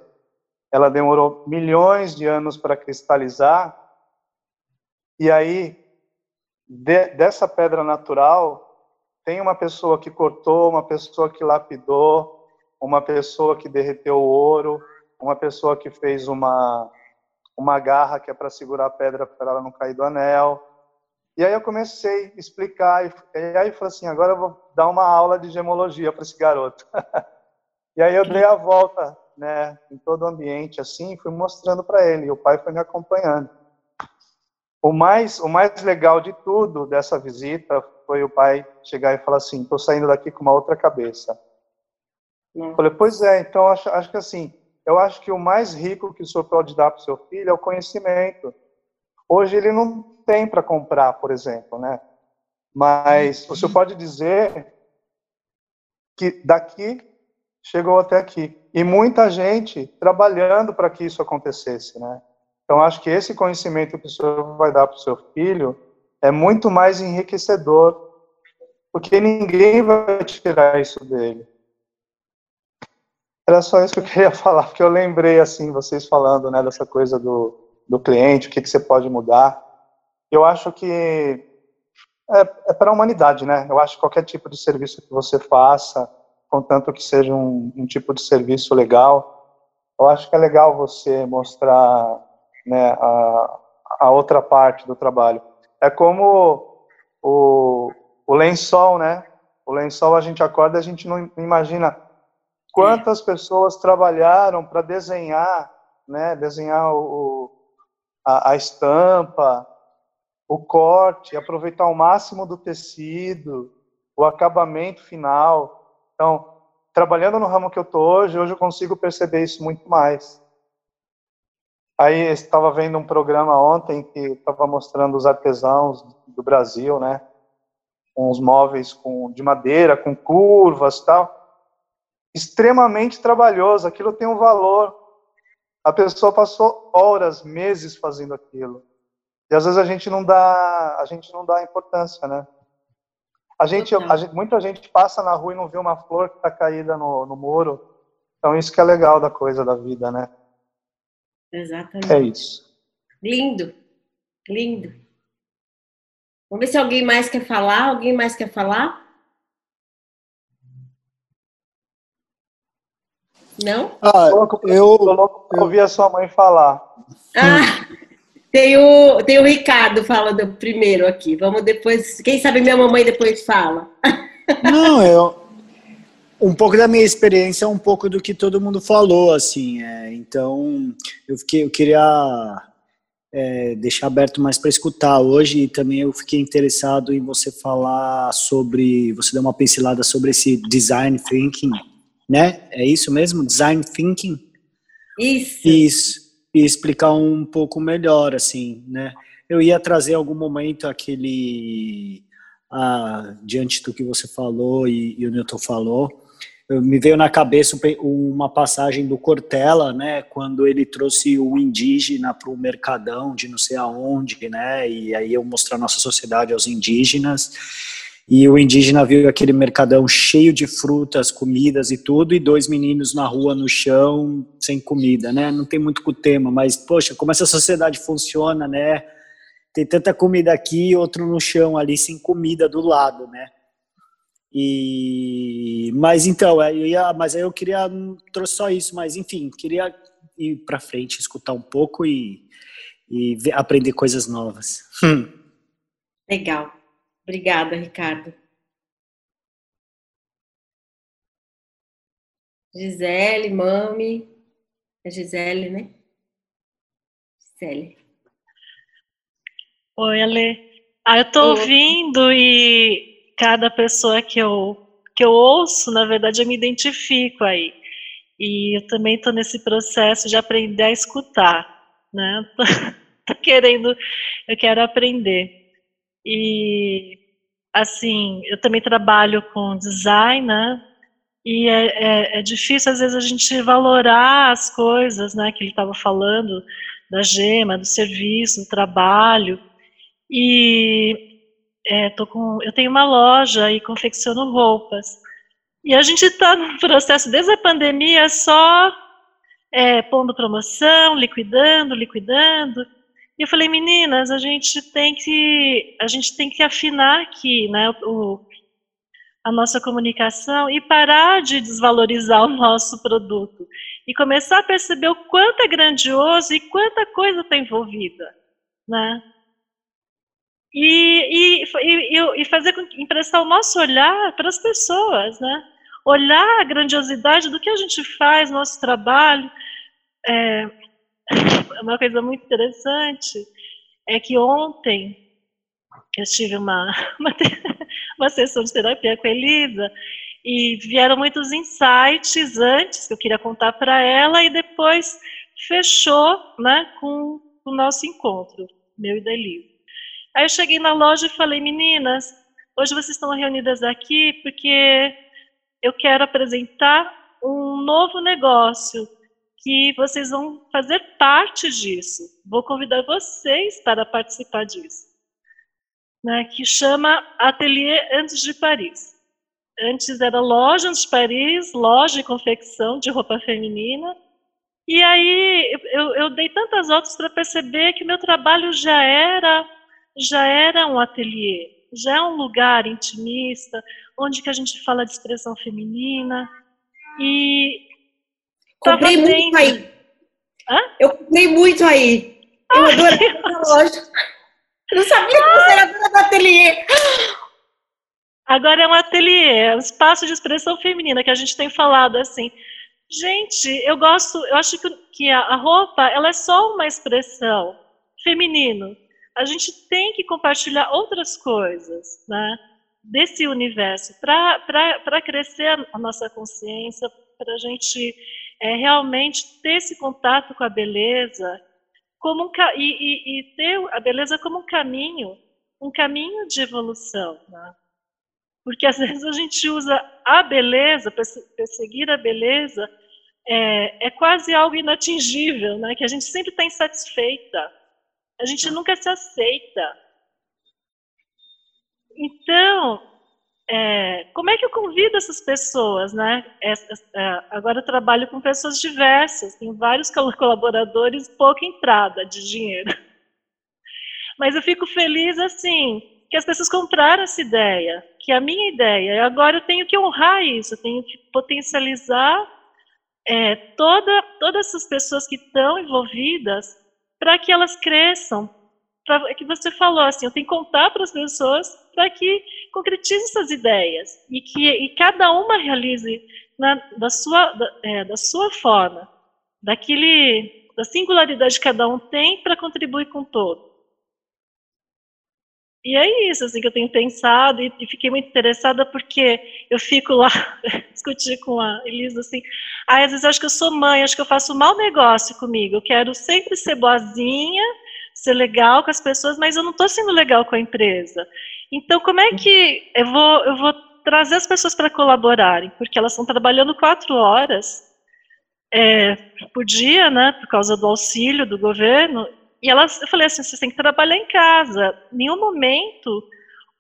ela demorou milhões de anos para cristalizar. E aí, de, dessa pedra natural, tem uma pessoa que cortou, uma pessoa que lapidou, uma pessoa que derreteu o ouro, uma pessoa que fez uma, uma garra que é para segurar a pedra para ela não cair do anel, e aí eu comecei a explicar, e aí eu falei assim, agora eu vou dar uma aula de gemologia para esse garoto. E aí eu dei a volta, né, em todo o ambiente assim, fui mostrando para ele, e o pai foi me acompanhando. O mais, o mais legal de tudo dessa visita foi o pai chegar e falar assim: estou saindo daqui com uma outra cabeça. Não. Falei, pois é, então acho, acho que assim, eu acho que o mais rico que o senhor pode dar para o seu filho é o conhecimento. Hoje ele não tem para comprar, por exemplo, né? Mas senhor pode dizer que daqui chegou até aqui. E muita gente trabalhando para que isso acontecesse, né? Então, acho que esse conhecimento que o senhor vai dar para o seu filho é muito mais enriquecedor, porque ninguém vai tirar isso dele. Era só isso que eu queria falar, porque eu lembrei, assim, vocês falando, né, dessa coisa do, do cliente, o que, que você pode mudar. Eu acho que é, é para a humanidade, né? Eu acho que qualquer tipo de serviço que você faça, contanto que seja um, um tipo de serviço legal, eu acho que é legal você mostrar né, a, a outra parte do trabalho. É como o, o lençol, né? O lençol a gente acorda e a gente não imagina quantas pessoas trabalharam para desenhar, né? Desenhar o, a, a estampa, o corte, aproveitar o máximo do tecido, o acabamento final. Então, trabalhando no ramo que eu estou hoje, hoje eu consigo perceber isso muito mais. Aí estava vendo um programa ontem que estava mostrando os artesãos do Brasil, né? Com os móveis com, de madeira, com curvas tal. Extremamente trabalhoso, aquilo tem um valor. A pessoa passou horas, meses fazendo aquilo. E às vezes a gente não dá, a gente não dá importância, né? A gente, a gente, muita gente passa na rua e não vê uma flor que está caída no, no muro. Então isso que é legal da coisa da vida, né? Exatamente. É isso. Lindo, lindo. Vamos ver se alguém mais quer falar. Alguém mais quer falar? Não? Ah, eu, eu ouvi a sua mãe falar. Ah, tem o, tem o Ricardo falando primeiro aqui. Vamos depois. Quem sabe minha mamãe depois fala. Não, eu, um pouco da minha experiência é um pouco do que todo mundo falou, assim. É, então, eu, fiquei, eu queria é, deixar aberto mais para escutar hoje e também eu fiquei interessado em você falar sobre, você dar uma pincelada sobre esse design thinking, né? É isso mesmo? Design thinking? Isso. Isso. E explicar um pouco melhor, assim, né? Eu ia trazer algum momento aquele, ah, diante do que você falou e, e o Newton falou, me veio na cabeça uma passagem do Cortella, né, quando ele trouxe o indígena para o mercadão de não sei aonde, né, e aí eu mostrar a nossa sociedade aos indígenas, e o indígena viu aquele mercadão cheio de frutas, comidas e tudo, e dois meninos na rua, no chão, sem comida, né, não tem muito com o tema, mas, poxa, como essa sociedade funciona, né, tem tanta comida aqui, outro no chão ali, sem comida do lado, né, e, mas então, eu ia, mas aí eu queria trouxe só isso, mas enfim, queria ir para frente, escutar um pouco e, e ver, aprender coisas novas. Legal, obrigada, Ricardo. Gisele, mami, é Gisele, né? Gisele. Oi, Ale. Ah, eu tô Oi. ouvindo e cada pessoa que eu, que eu ouço, na verdade, eu me identifico aí. E eu também estou nesse processo de aprender a escutar, né? Tô, tô querendo, eu quero aprender. E, assim, eu também trabalho com design, né? E é, é, é difícil, às vezes, a gente valorar as coisas, né? Que ele estava falando, da gema, do serviço, do trabalho. E é, tô com, eu tenho uma loja e confecciono roupas. E a gente está no processo, desde a pandemia, só é, pondo promoção, liquidando, liquidando. E eu falei, meninas, a gente tem que, a gente tem que afinar aqui, né, o, a nossa comunicação e parar de desvalorizar o nosso produto e começar a perceber o quanto é grandioso e quanta coisa está envolvida, né? E, e, e, e fazer com emprestar o nosso olhar para as pessoas, né? olhar a grandiosidade do que a gente faz, nosso trabalho. É, uma coisa muito interessante é que ontem eu tive uma, uma, uma sessão de terapia com a Elisa e vieram muitos insights antes que eu queria contar para ela e depois fechou né, com o nosso encontro, meu e da Elisa. Aí eu cheguei na loja e falei, meninas, hoje vocês estão reunidas aqui porque eu quero apresentar um novo negócio que vocês vão fazer parte disso. Vou convidar vocês para participar disso. Né, que chama Ateliê Antes de Paris. Antes era loja antes de Paris, loja de confecção de roupa feminina. E aí eu, eu dei tantas voltas para perceber que meu trabalho já era já era um ateliê, já é um lugar intimista, onde que a gente fala de expressão feminina. E comprei muito aí. Hã? Eu comprei muito aí. Eu Ai, adorei a loja. Eu não sabia que você era dona do ateliê. Agora é um ateliê, é um espaço de expressão feminina que a gente tem falado assim. Gente, eu gosto, eu acho que, que a, a roupa ela é só uma expressão feminino a gente tem que compartilhar outras coisas, né? Desse universo, para crescer a nossa consciência, para a gente é, realmente ter esse contato com a beleza como um, e, e, e, ter a beleza como um caminho, um caminho de evolução. Né? Porque às vezes a gente usa a beleza, perseguir a beleza, é, é quase algo inatingível, né? que a gente sempre está insatisfeita. A gente nunca se aceita. Então, é, como é que eu convido essas pessoas, né? É, agora eu trabalho com pessoas diversas, tem vários colaboradores, pouca entrada de dinheiro. Mas eu fico feliz assim que as pessoas compraram essa ideia, que é a minha ideia. E agora eu tenho que honrar isso, eu tenho que potencializar é, toda, todas essas pessoas que estão envolvidas para que elas cresçam. Pra, é que você falou assim, eu tenho que contar para as pessoas para que concretize essas ideias e que e cada uma realize na, da, sua, da, é, da sua forma, daquele, da singularidade que cada um tem para contribuir com o todo. E é isso assim que eu tenho pensado e, e, fiquei muito interessada porque eu fico lá discutir com a Elisa assim, ah, às vezes eu acho que eu sou mãe, acho que eu faço um mau negócio comigo. Eu quero sempre ser boazinha, ser legal com as pessoas, mas eu não estou sendo legal com a empresa. Então, como é que eu vou eu vou trazer as pessoas para colaborarem? Porque elas estão trabalhando quatro horas é, por dia, né, por causa do auxílio do governo, e elas, eu falei assim, vocês têm que trabalhar em casa. Em nenhum momento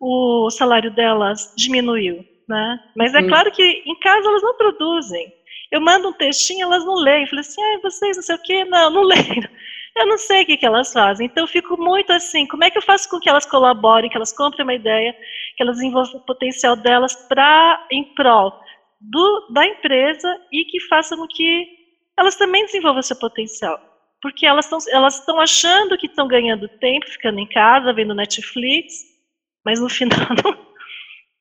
o salário delas diminuiu, né? Mas é uhum. claro que em casa elas não produzem. Eu mando um textinho, elas não leem. Eu falei assim, ah, vocês não sei o quê. Não, não leem. Eu não sei o que, que elas fazem. Então eu fico muito assim, como é que eu faço com que elas colaborem, que elas comprem uma ideia, que elas desenvolvam o potencial delas para em prol do, da empresa e que façam com que elas também desenvolvam seu potencial porque elas estão elas achando que estão ganhando tempo ficando em casa vendo Netflix, mas no final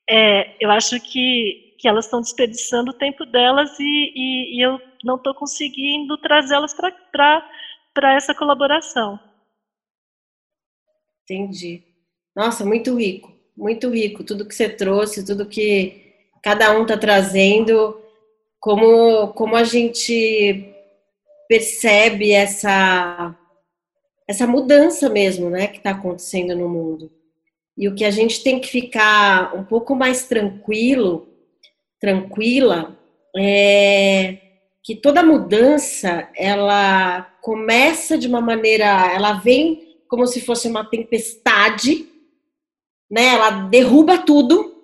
é, eu acho que que elas estão desperdiçando o tempo delas e, e, e eu não estou conseguindo trazê-las para essa colaboração. Entendi. Nossa, muito rico, muito rico. Tudo que você trouxe, tudo que cada um está trazendo, como, como a gente percebe essa essa mudança mesmo, né, que está acontecendo no mundo. E o que a gente tem que ficar um pouco mais tranquilo, tranquila, é que toda mudança ela começa de uma maneira, ela vem como se fosse uma tempestade, né? Ela derruba tudo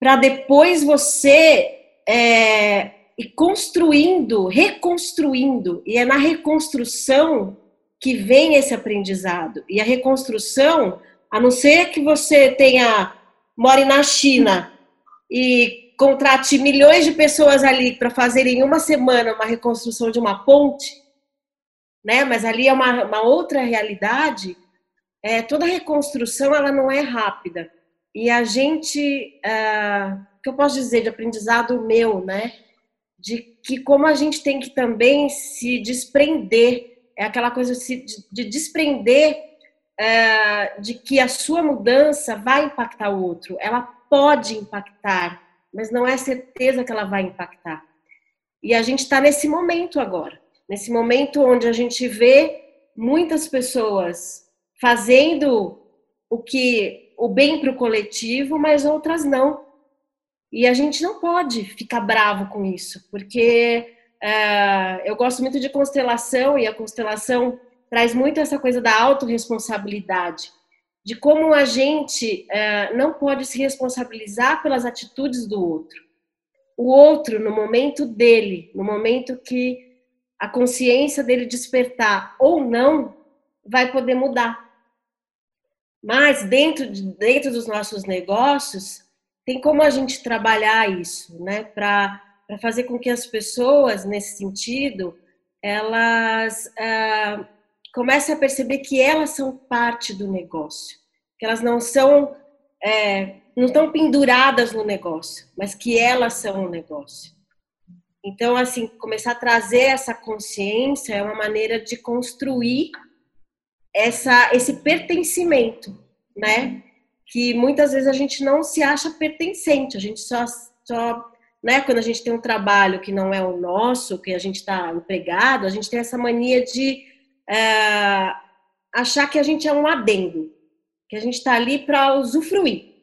para depois você é, e construindo, reconstruindo, e é na reconstrução que vem esse aprendizado. E a reconstrução, a não ser que você tenha more na China e contrate milhões de pessoas ali para fazerem em uma semana uma reconstrução de uma ponte, né? Mas ali é uma, uma outra realidade. É, toda reconstrução ela não é rápida e a gente uh, que eu posso dizer de aprendizado meu, né? De que como a gente tem que também se desprender, é aquela coisa de, de desprender é, de que a sua mudança vai impactar o outro. Ela pode impactar, mas não é certeza que ela vai impactar. E a gente está nesse momento agora, nesse momento onde a gente vê muitas pessoas fazendo o que o bem para o coletivo, mas outras não. E a gente não pode ficar bravo com isso, porque é, eu gosto muito de constelação e a constelação traz muito essa coisa da autorresponsabilidade, de como a gente é, não pode se responsabilizar pelas atitudes do outro. O outro, no momento dele, no momento que a consciência dele despertar ou não, vai poder mudar. Mas dentro, de, dentro dos nossos negócios, tem como a gente trabalhar isso, né? Para fazer com que as pessoas, nesse sentido, elas ah, comecem a perceber que elas são parte do negócio, que elas não são, é, não estão penduradas no negócio, mas que elas são o negócio. Então, assim, começar a trazer essa consciência é uma maneira de construir essa, esse pertencimento, né? Que muitas vezes a gente não se acha pertencente, a gente só, só né? Quando a gente tem um trabalho que não é o nosso, que a gente está empregado, a gente tem essa mania de é, achar que a gente é um adendo, que a gente está ali para usufruir,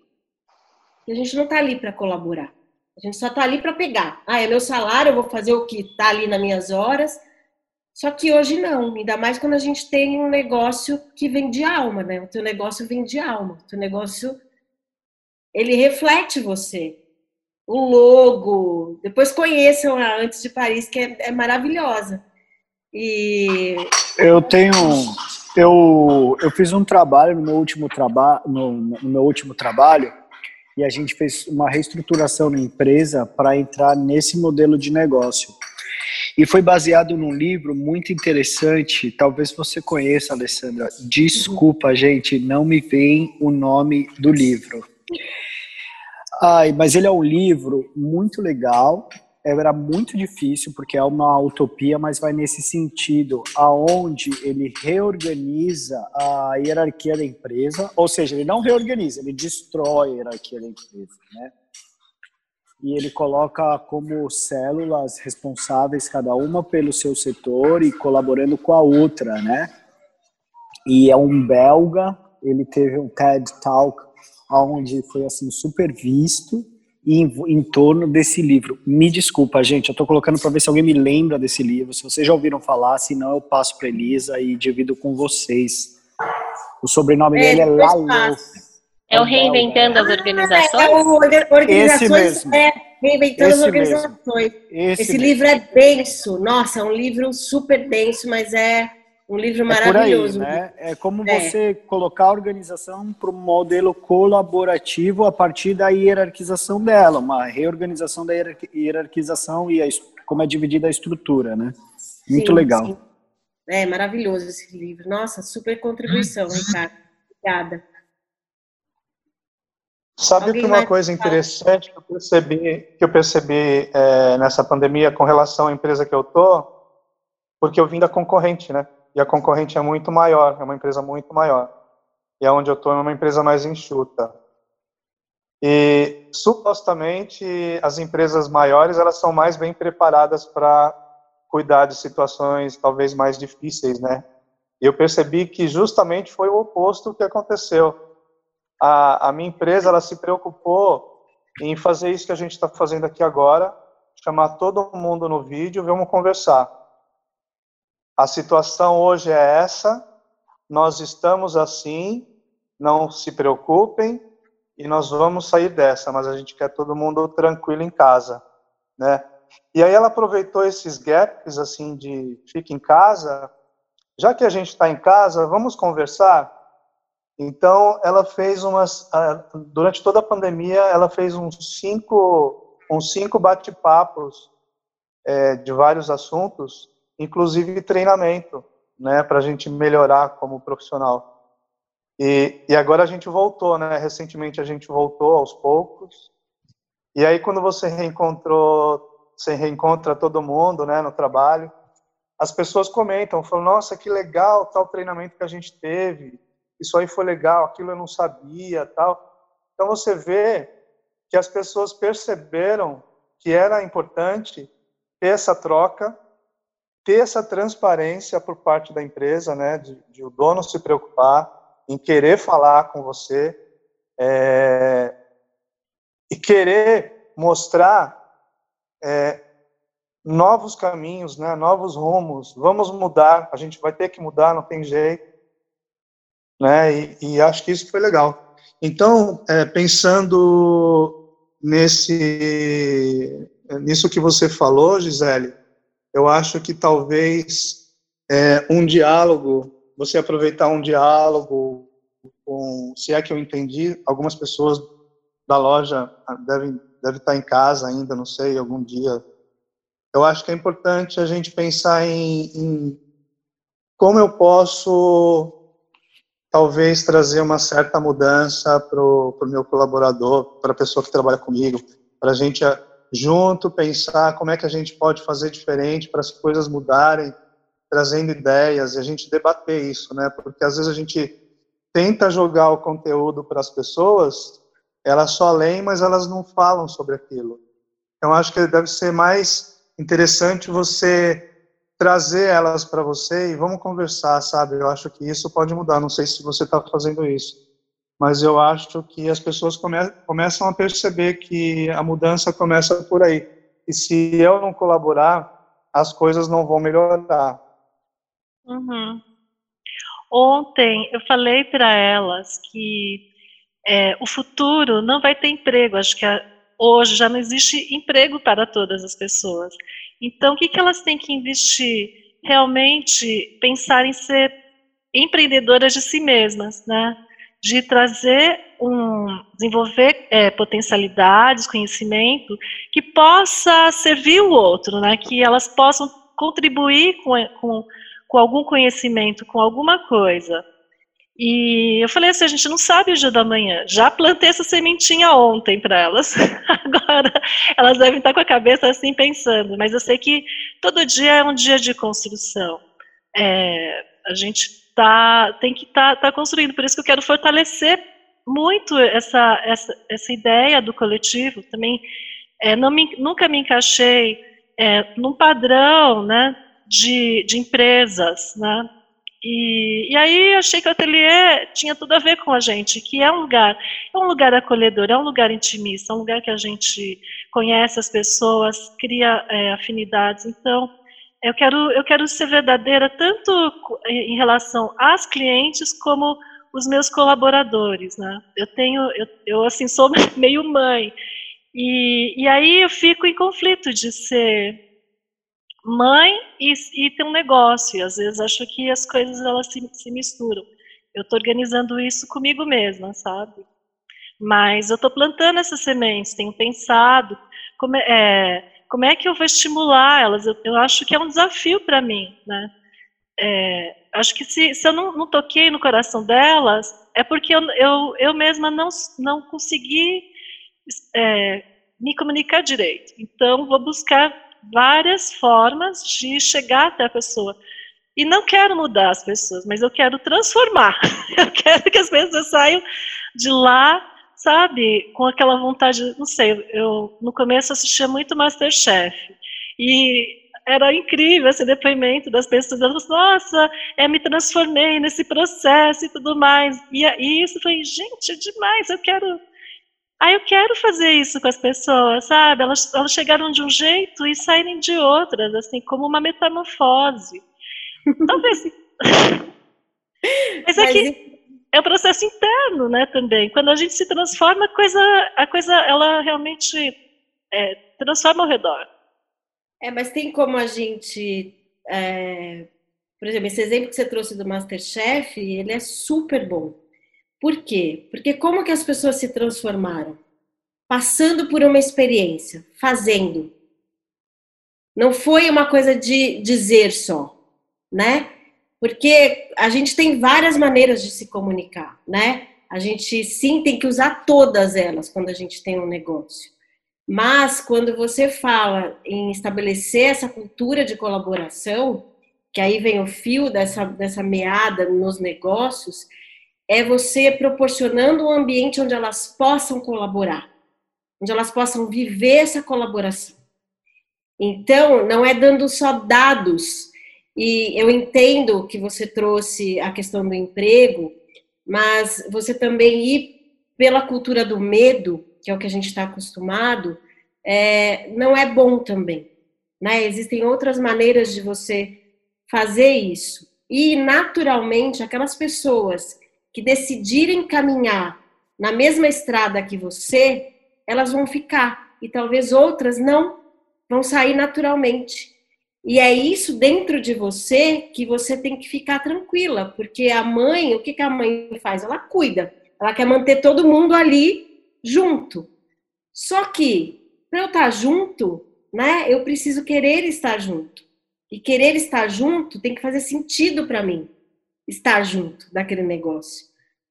que a gente não está ali para colaborar. A gente só está ali para pegar. Ah, é meu salário, eu vou fazer o que está ali nas minhas horas, só que hoje não, ainda mais quando a gente tem um negócio que vem de alma, né? O teu negócio vem de alma, o teu negócio ele reflete você. O logo, depois conheçam a Antes de Paris, que é, é maravilhosa. E eu tenho eu, eu fiz um trabalho no meu último trabalho no, no meu último trabalho e a gente fez uma reestruturação na empresa para entrar nesse modelo de negócio. E foi baseado num livro muito interessante, talvez você conheça, Alessandra. Desculpa, gente, não me vem o nome do livro. Ai, mas ele é um livro muito legal. Era muito difícil porque é uma utopia, mas vai nesse sentido, aonde ele reorganiza a hierarquia da empresa, ou seja, ele não reorganiza, ele destrói a hierarquia da empresa, né? e ele coloca como células responsáveis cada uma pelo seu setor e colaborando com a outra, né? E é um belga, ele teve um TED Talk onde foi assim super visto em, em torno desse livro. Me desculpa, gente, eu estou colocando para ver se alguém me lembra desse livro. Se vocês já ouviram falar, se não eu passo para Elisa e divido com vocês. O sobrenome é, dele é Lalo. É o Reinventando as Organizações? É, é o Organizações, Esse mesmo. É, Reinventando Esse as Organizações. Esse, Esse livro é denso. Nossa, é um livro super denso, mas é um livro maravilhoso. É, aí, né? é como é. você colocar a organização para um modelo colaborativo a partir da hierarquização dela, uma reorganização da hierarquização e a, como é dividida a estrutura, né? Muito sim, legal. Sim. É maravilhoso esse livro. Nossa, super contribuição, Ricardo. Obrigada. Sabe que uma coisa interessante que eu percebi, que eu percebi é, nessa pandemia com relação à empresa que eu tô, porque eu vim da concorrente, né? E a concorrente é muito maior, é uma empresa muito maior. E aonde eu tô é uma empresa mais enxuta. E supostamente as empresas maiores elas são mais bem preparadas para cuidar de situações talvez mais difíceis, né? E eu percebi que justamente foi o oposto que aconteceu a, a minha empresa ela se preocupou em fazer isso que a gente está fazendo aqui agora, chamar todo mundo no vídeo, vamos conversar. A situação hoje é essa, nós estamos assim, não se preocupem e nós vamos sair dessa, mas a gente quer todo mundo tranquilo em casa, né? E aí ela aproveitou esses gaps assim de fica em casa, já que a gente está em casa, vamos conversar. Então, ela fez umas. Durante toda a pandemia, ela fez uns cinco, uns cinco bate-papos é, de vários assuntos, inclusive treinamento, né, para a gente melhorar como profissional. E, e agora a gente voltou, né? Recentemente a gente voltou aos poucos. E aí quando você reencontrou, você reencontra todo mundo, né, no trabalho, as pessoas comentam, falam, nossa, que legal tal treinamento que a gente teve, isso aí foi legal, aquilo eu não sabia, tal. Então você vê que as pessoas perceberam que era importante ter essa troca, ter essa transparência por parte da empresa, né, de, de o dono se preocupar em querer falar com você é, e querer mostrar é, novos caminhos, né, novos rumos. Vamos mudar, a gente vai ter que mudar, não tem jeito, né? E, e acho que isso foi legal. Então, é, pensando nesse nisso que você falou, Gisele, eu acho que talvez é, um diálogo, você aproveitar um diálogo com, se é que eu entendi, algumas pessoas da loja devem deve estar em casa ainda, não sei, algum dia. Eu acho que é importante a gente pensar em, em como eu posso talvez trazer uma certa mudança para o meu colaborador, para a pessoa que trabalha comigo, para a gente junto pensar como é que a gente pode fazer diferente para as coisas mudarem, trazendo ideias e a gente debater isso, né? Porque às vezes a gente tenta jogar o conteúdo para as pessoas, elas só leem, mas elas não falam sobre aquilo. Então acho que deve ser mais interessante você trazer elas para você e vamos conversar, sabe? Eu acho que isso pode mudar. Não sei se você está fazendo isso mas eu acho que as pessoas come começam a perceber que a mudança começa por aí. E se eu não colaborar, as coisas não vão melhorar. Uhum. Ontem eu falei para elas que é, o futuro não vai ter emprego. Acho que a, hoje já não existe emprego para todas as pessoas. Então, o que, que elas têm que investir? Realmente pensar em ser empreendedoras de si mesmas, né? De trazer um, desenvolver é, potencialidades, conhecimento que possa servir o outro, né? Que elas possam contribuir com, com, com algum conhecimento, com alguma coisa. E eu falei assim, a gente não sabe o dia da manhã. Já plantei essa sementinha ontem para elas. Agora elas devem estar com a cabeça assim pensando, mas eu sei que todo dia é um dia de construção. É, a gente tá, tem que estar tá, tá construindo. Por isso que eu quero fortalecer muito essa, essa, essa ideia do coletivo. Também é, não me, nunca me encaixei é, num padrão né, de, de empresas. Né? E, e aí achei que o ateliê tinha tudo a ver com a gente, que é um lugar, é um lugar acolhedor, é um lugar intimista, é um lugar que a gente conhece as pessoas, cria é, afinidades. Então, eu quero, eu quero ser verdadeira tanto em relação às clientes como os meus colaboradores, né? Eu tenho, eu, eu assim sou meio mãe e, e aí eu fico em conflito de ser mãe e, e ter um negócio. E às vezes acho que as coisas elas se, se misturam. Eu estou organizando isso comigo mesma, sabe? Mas eu estou plantando essas sementes, tenho pensado como é, é como é que eu vou estimular elas? Eu, eu acho que é um desafio para mim, né? É, acho que se, se eu não, não, toquei no coração delas, é porque eu, eu, eu mesma não, não consegui é, me comunicar direito. Então, vou buscar várias formas de chegar até a pessoa. E não quero mudar as pessoas, mas eu quero transformar. Eu quero que as pessoas saiam de lá sabe, com aquela vontade, não sei, eu no começo assistia muito Masterchef, e era incrível esse depoimento das pessoas, elas nossa, é, me transformei nesse processo e tudo mais, e, e isso foi, gente, é demais, eu quero, ah, eu quero fazer isso com as pessoas, sabe, elas, elas chegaram de um jeito e saírem de outras, assim, como uma metamorfose, talvez... Mas é que é um processo interno, né, também. Quando a gente se transforma, a coisa, a coisa ela realmente é, transforma ao redor. É, mas tem como a gente, é, por exemplo, esse exemplo que você trouxe do Masterchef, ele é super bom. Por quê? Porque como que as pessoas se transformaram? Passando por uma experiência, fazendo. Não foi uma coisa de dizer só, né? Porque a gente tem várias maneiras de se comunicar, né? A gente sim tem que usar todas elas quando a gente tem um negócio. Mas quando você fala em estabelecer essa cultura de colaboração, que aí vem o fio dessa, dessa meada nos negócios, é você proporcionando um ambiente onde elas possam colaborar, onde elas possam viver essa colaboração. Então, não é dando só dados, e eu entendo que você trouxe a questão do emprego, mas você também ir pela cultura do medo, que é o que a gente está acostumado, é, não é bom também. Né? Existem outras maneiras de você fazer isso. E, naturalmente, aquelas pessoas que decidirem caminhar na mesma estrada que você, elas vão ficar. E talvez outras não, vão sair naturalmente. E é isso dentro de você que você tem que ficar tranquila, porque a mãe, o que, que a mãe faz? Ela cuida, ela quer manter todo mundo ali junto. Só que, para eu estar junto, né, eu preciso querer estar junto. E querer estar junto tem que fazer sentido para mim, estar junto daquele negócio.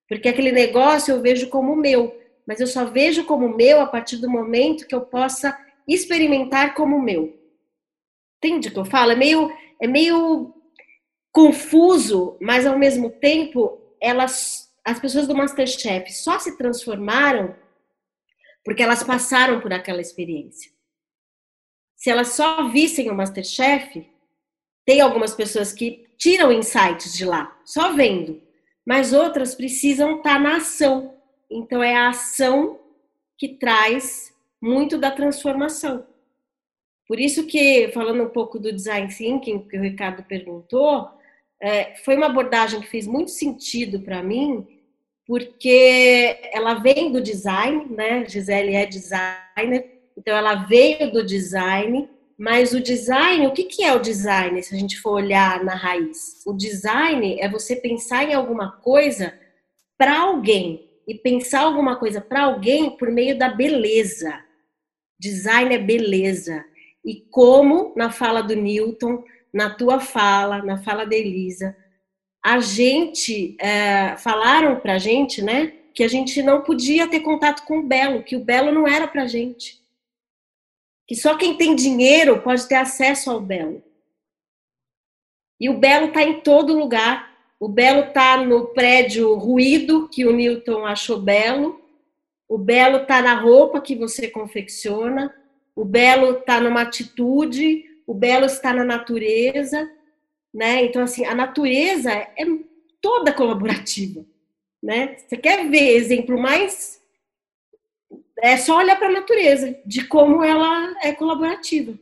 Porque aquele negócio eu vejo como meu, mas eu só vejo como meu a partir do momento que eu possa experimentar como meu. Entende o que eu falo? É meio, é meio confuso, mas ao mesmo tempo, elas, as pessoas do Masterchef só se transformaram porque elas passaram por aquela experiência. Se elas só vissem o Masterchef, tem algumas pessoas que tiram insights de lá, só vendo, mas outras precisam estar na ação. Então é a ação que traz muito da transformação. Por isso que, falando um pouco do design thinking, que o Ricardo perguntou, é, foi uma abordagem que fez muito sentido para mim, porque ela vem do design, né? Gisele é designer, então ela veio do design, mas o design, o que, que é o design, se a gente for olhar na raiz? O design é você pensar em alguma coisa para alguém, e pensar alguma coisa para alguém por meio da beleza. Design é beleza. E como, na fala do Newton, na tua fala, na fala da Elisa, a gente é, falaram para gente, né, que a gente não podia ter contato com o belo, que o belo não era para gente, que só quem tem dinheiro pode ter acesso ao belo. E o belo está em todo lugar. O belo está no prédio ruído que o Newton achou belo. O belo está na roupa que você confecciona. O belo está numa atitude. O belo está na natureza né? Então, assim, a natureza é toda colaborativa, né? Você quer ver exemplo mais... É só olhar para a natureza, de como ela é colaborativa,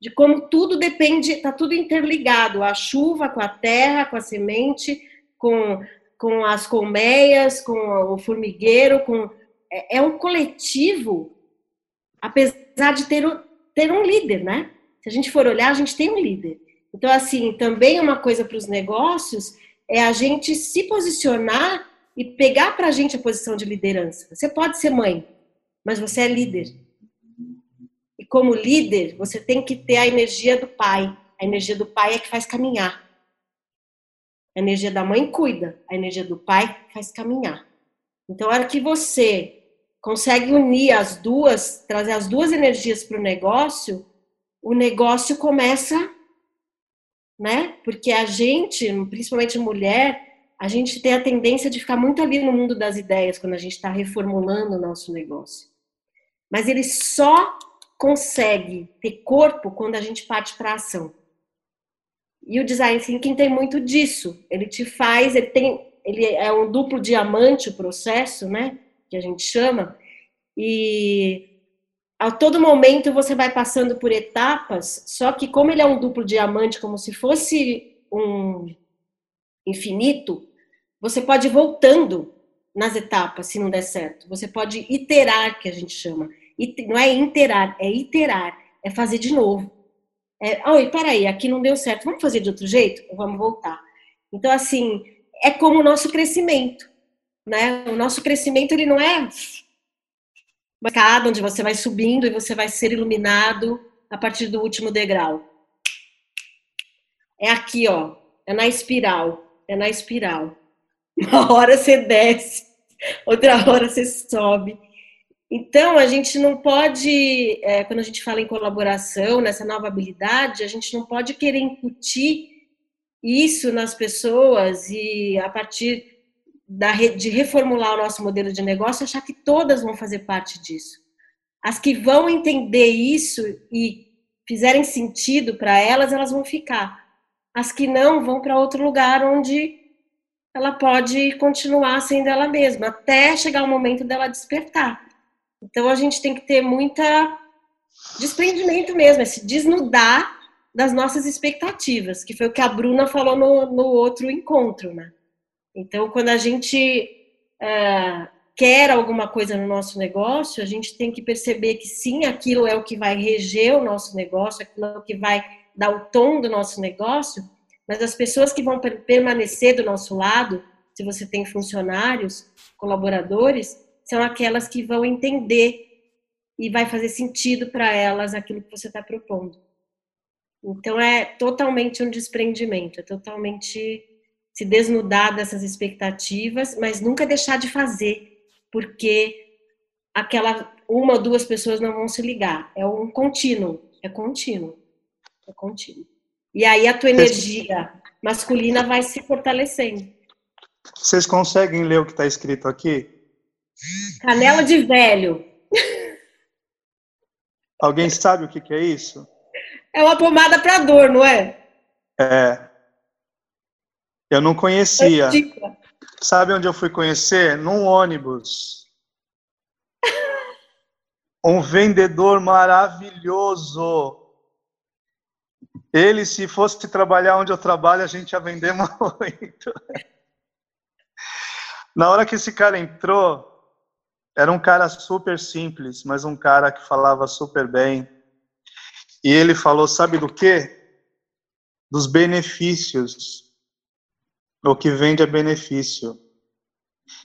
de como tudo depende, está tudo interligado, a chuva com a terra, com a semente, com, com as colmeias, com o formigueiro, com... É, é um coletivo, apesar de ter, ter um líder, né? Se a gente for olhar, a gente tem um líder. Então, assim, também uma coisa para os negócios é a gente se posicionar e pegar para a gente a posição de liderança. Você pode ser mãe, mas você é líder. E como líder, você tem que ter a energia do pai. A energia do pai é que faz caminhar. A energia da mãe cuida, a energia do pai faz caminhar. Então, a hora que você consegue unir as duas, trazer as duas energias para o negócio, o negócio começa né? Porque a gente, principalmente mulher, a gente tem a tendência de ficar muito ali no mundo das ideias quando a gente está reformulando o nosso negócio. Mas ele só consegue ter corpo quando a gente parte para ação. E o design thinking tem muito disso. Ele te faz, ele tem, ele é um duplo diamante o processo, né? Que a gente chama. E a todo momento você vai passando por etapas, só que como ele é um duplo diamante, como se fosse um infinito, você pode ir voltando nas etapas se não der certo. Você pode iterar, que a gente chama. Não é interar, é iterar, é fazer de novo. É, oi, peraí, aqui não deu certo, vamos fazer de outro jeito? Vamos voltar. Então, assim, é como o nosso crescimento, né? O nosso crescimento, ele não é uma escada onde você vai subindo e você vai ser iluminado a partir do último degrau. É aqui, ó. É na espiral. É na espiral. Uma hora você desce, outra hora você sobe. Então, a gente não pode, é, quando a gente fala em colaboração, nessa nova habilidade, a gente não pode querer incutir isso nas pessoas e, a partir da, de reformular o nosso modelo de negócio, achar que todas vão fazer parte disso. As que vão entender isso e fizerem sentido para elas, elas vão ficar. As que não vão para outro lugar onde ela pode continuar sendo ela mesma, até chegar o momento dela despertar. Então a gente tem que ter muita desprendimento mesmo, é se desnudar das nossas expectativas, que foi o que a Bruna falou no, no outro encontro, né? Então, quando a gente é, quer alguma coisa no nosso negócio, a gente tem que perceber que sim, aquilo é o que vai reger o nosso negócio, aquilo é o que vai dar o tom do nosso negócio, mas as pessoas que vão permanecer do nosso lado, se você tem funcionários, colaboradores, são aquelas que vão entender e vai fazer sentido para elas aquilo que você está propondo. Então é totalmente um desprendimento, é totalmente se desnudar dessas expectativas, mas nunca deixar de fazer, porque aquela uma ou duas pessoas não vão se ligar. É um contínuo, é contínuo, é contínuo. E aí a tua energia masculina vai se fortalecendo. Vocês conseguem ler o que está escrito aqui? Canela de velho. Alguém sabe o que, que é isso? É uma pomada para dor, não é? É. Eu não conhecia. Sabe onde eu fui conhecer? Num ônibus. Um vendedor maravilhoso. Ele, se fosse trabalhar onde eu trabalho, a gente ia vender muito. Na hora que esse cara entrou, era um cara super simples, mas um cara que falava super bem. E ele falou, sabe do quê? Dos benefícios. O que vende é benefício.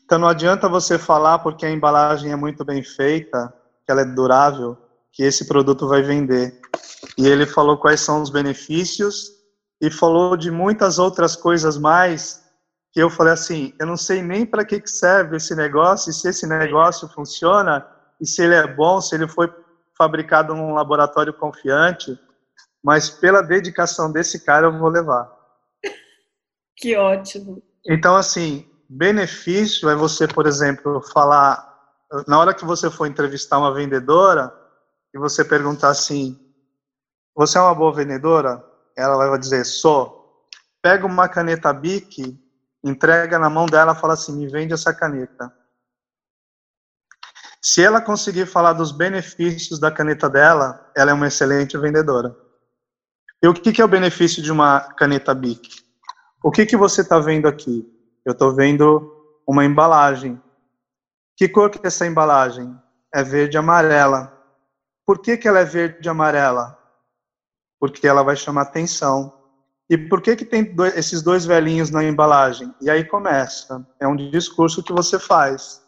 Então não adianta você falar porque a embalagem é muito bem feita, que ela é durável, que esse produto vai vender. E ele falou quais são os benefícios e falou de muitas outras coisas mais que eu falei assim, eu não sei nem para que serve esse negócio, e se esse negócio funciona, e se ele é bom, se ele foi fabricado num laboratório confiante, mas pela dedicação desse cara eu vou levar. Que ótimo. Então, assim, benefício é você, por exemplo, falar, na hora que você for entrevistar uma vendedora, e você perguntar assim, você é uma boa vendedora? Ela vai dizer, sou. Pega uma caneta Bic entrega na mão dela fala assim: me vende essa caneta. Se ela conseguir falar dos benefícios da caneta dela, ela é uma excelente vendedora. E o que é o benefício de uma caneta Bic? O que, que você está vendo aqui? Eu estou vendo uma embalagem. Que cor que é essa embalagem? É verde e amarela. Por que, que ela é verde e amarela? Porque ela vai chamar atenção. E por que que tem dois, esses dois velhinhos na embalagem? E aí começa. É um discurso que você faz.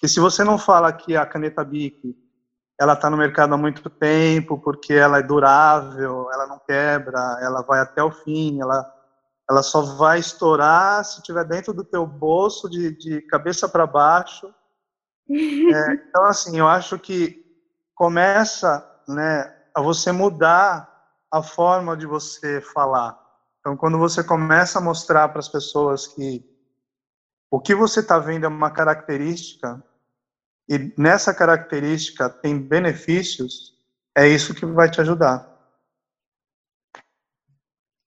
E se você não fala que a caneta Bic ela está no mercado há muito tempo, porque ela é durável, ela não quebra, ela vai até o fim, ela, ela só vai estourar se estiver dentro do teu bolso, de, de cabeça para baixo. É, então, assim, eu acho que começa né, a você mudar a forma de você falar. Então, quando você começa a mostrar para as pessoas que o que você está vendo é uma característica e nessa característica tem benefícios, é isso que vai te ajudar.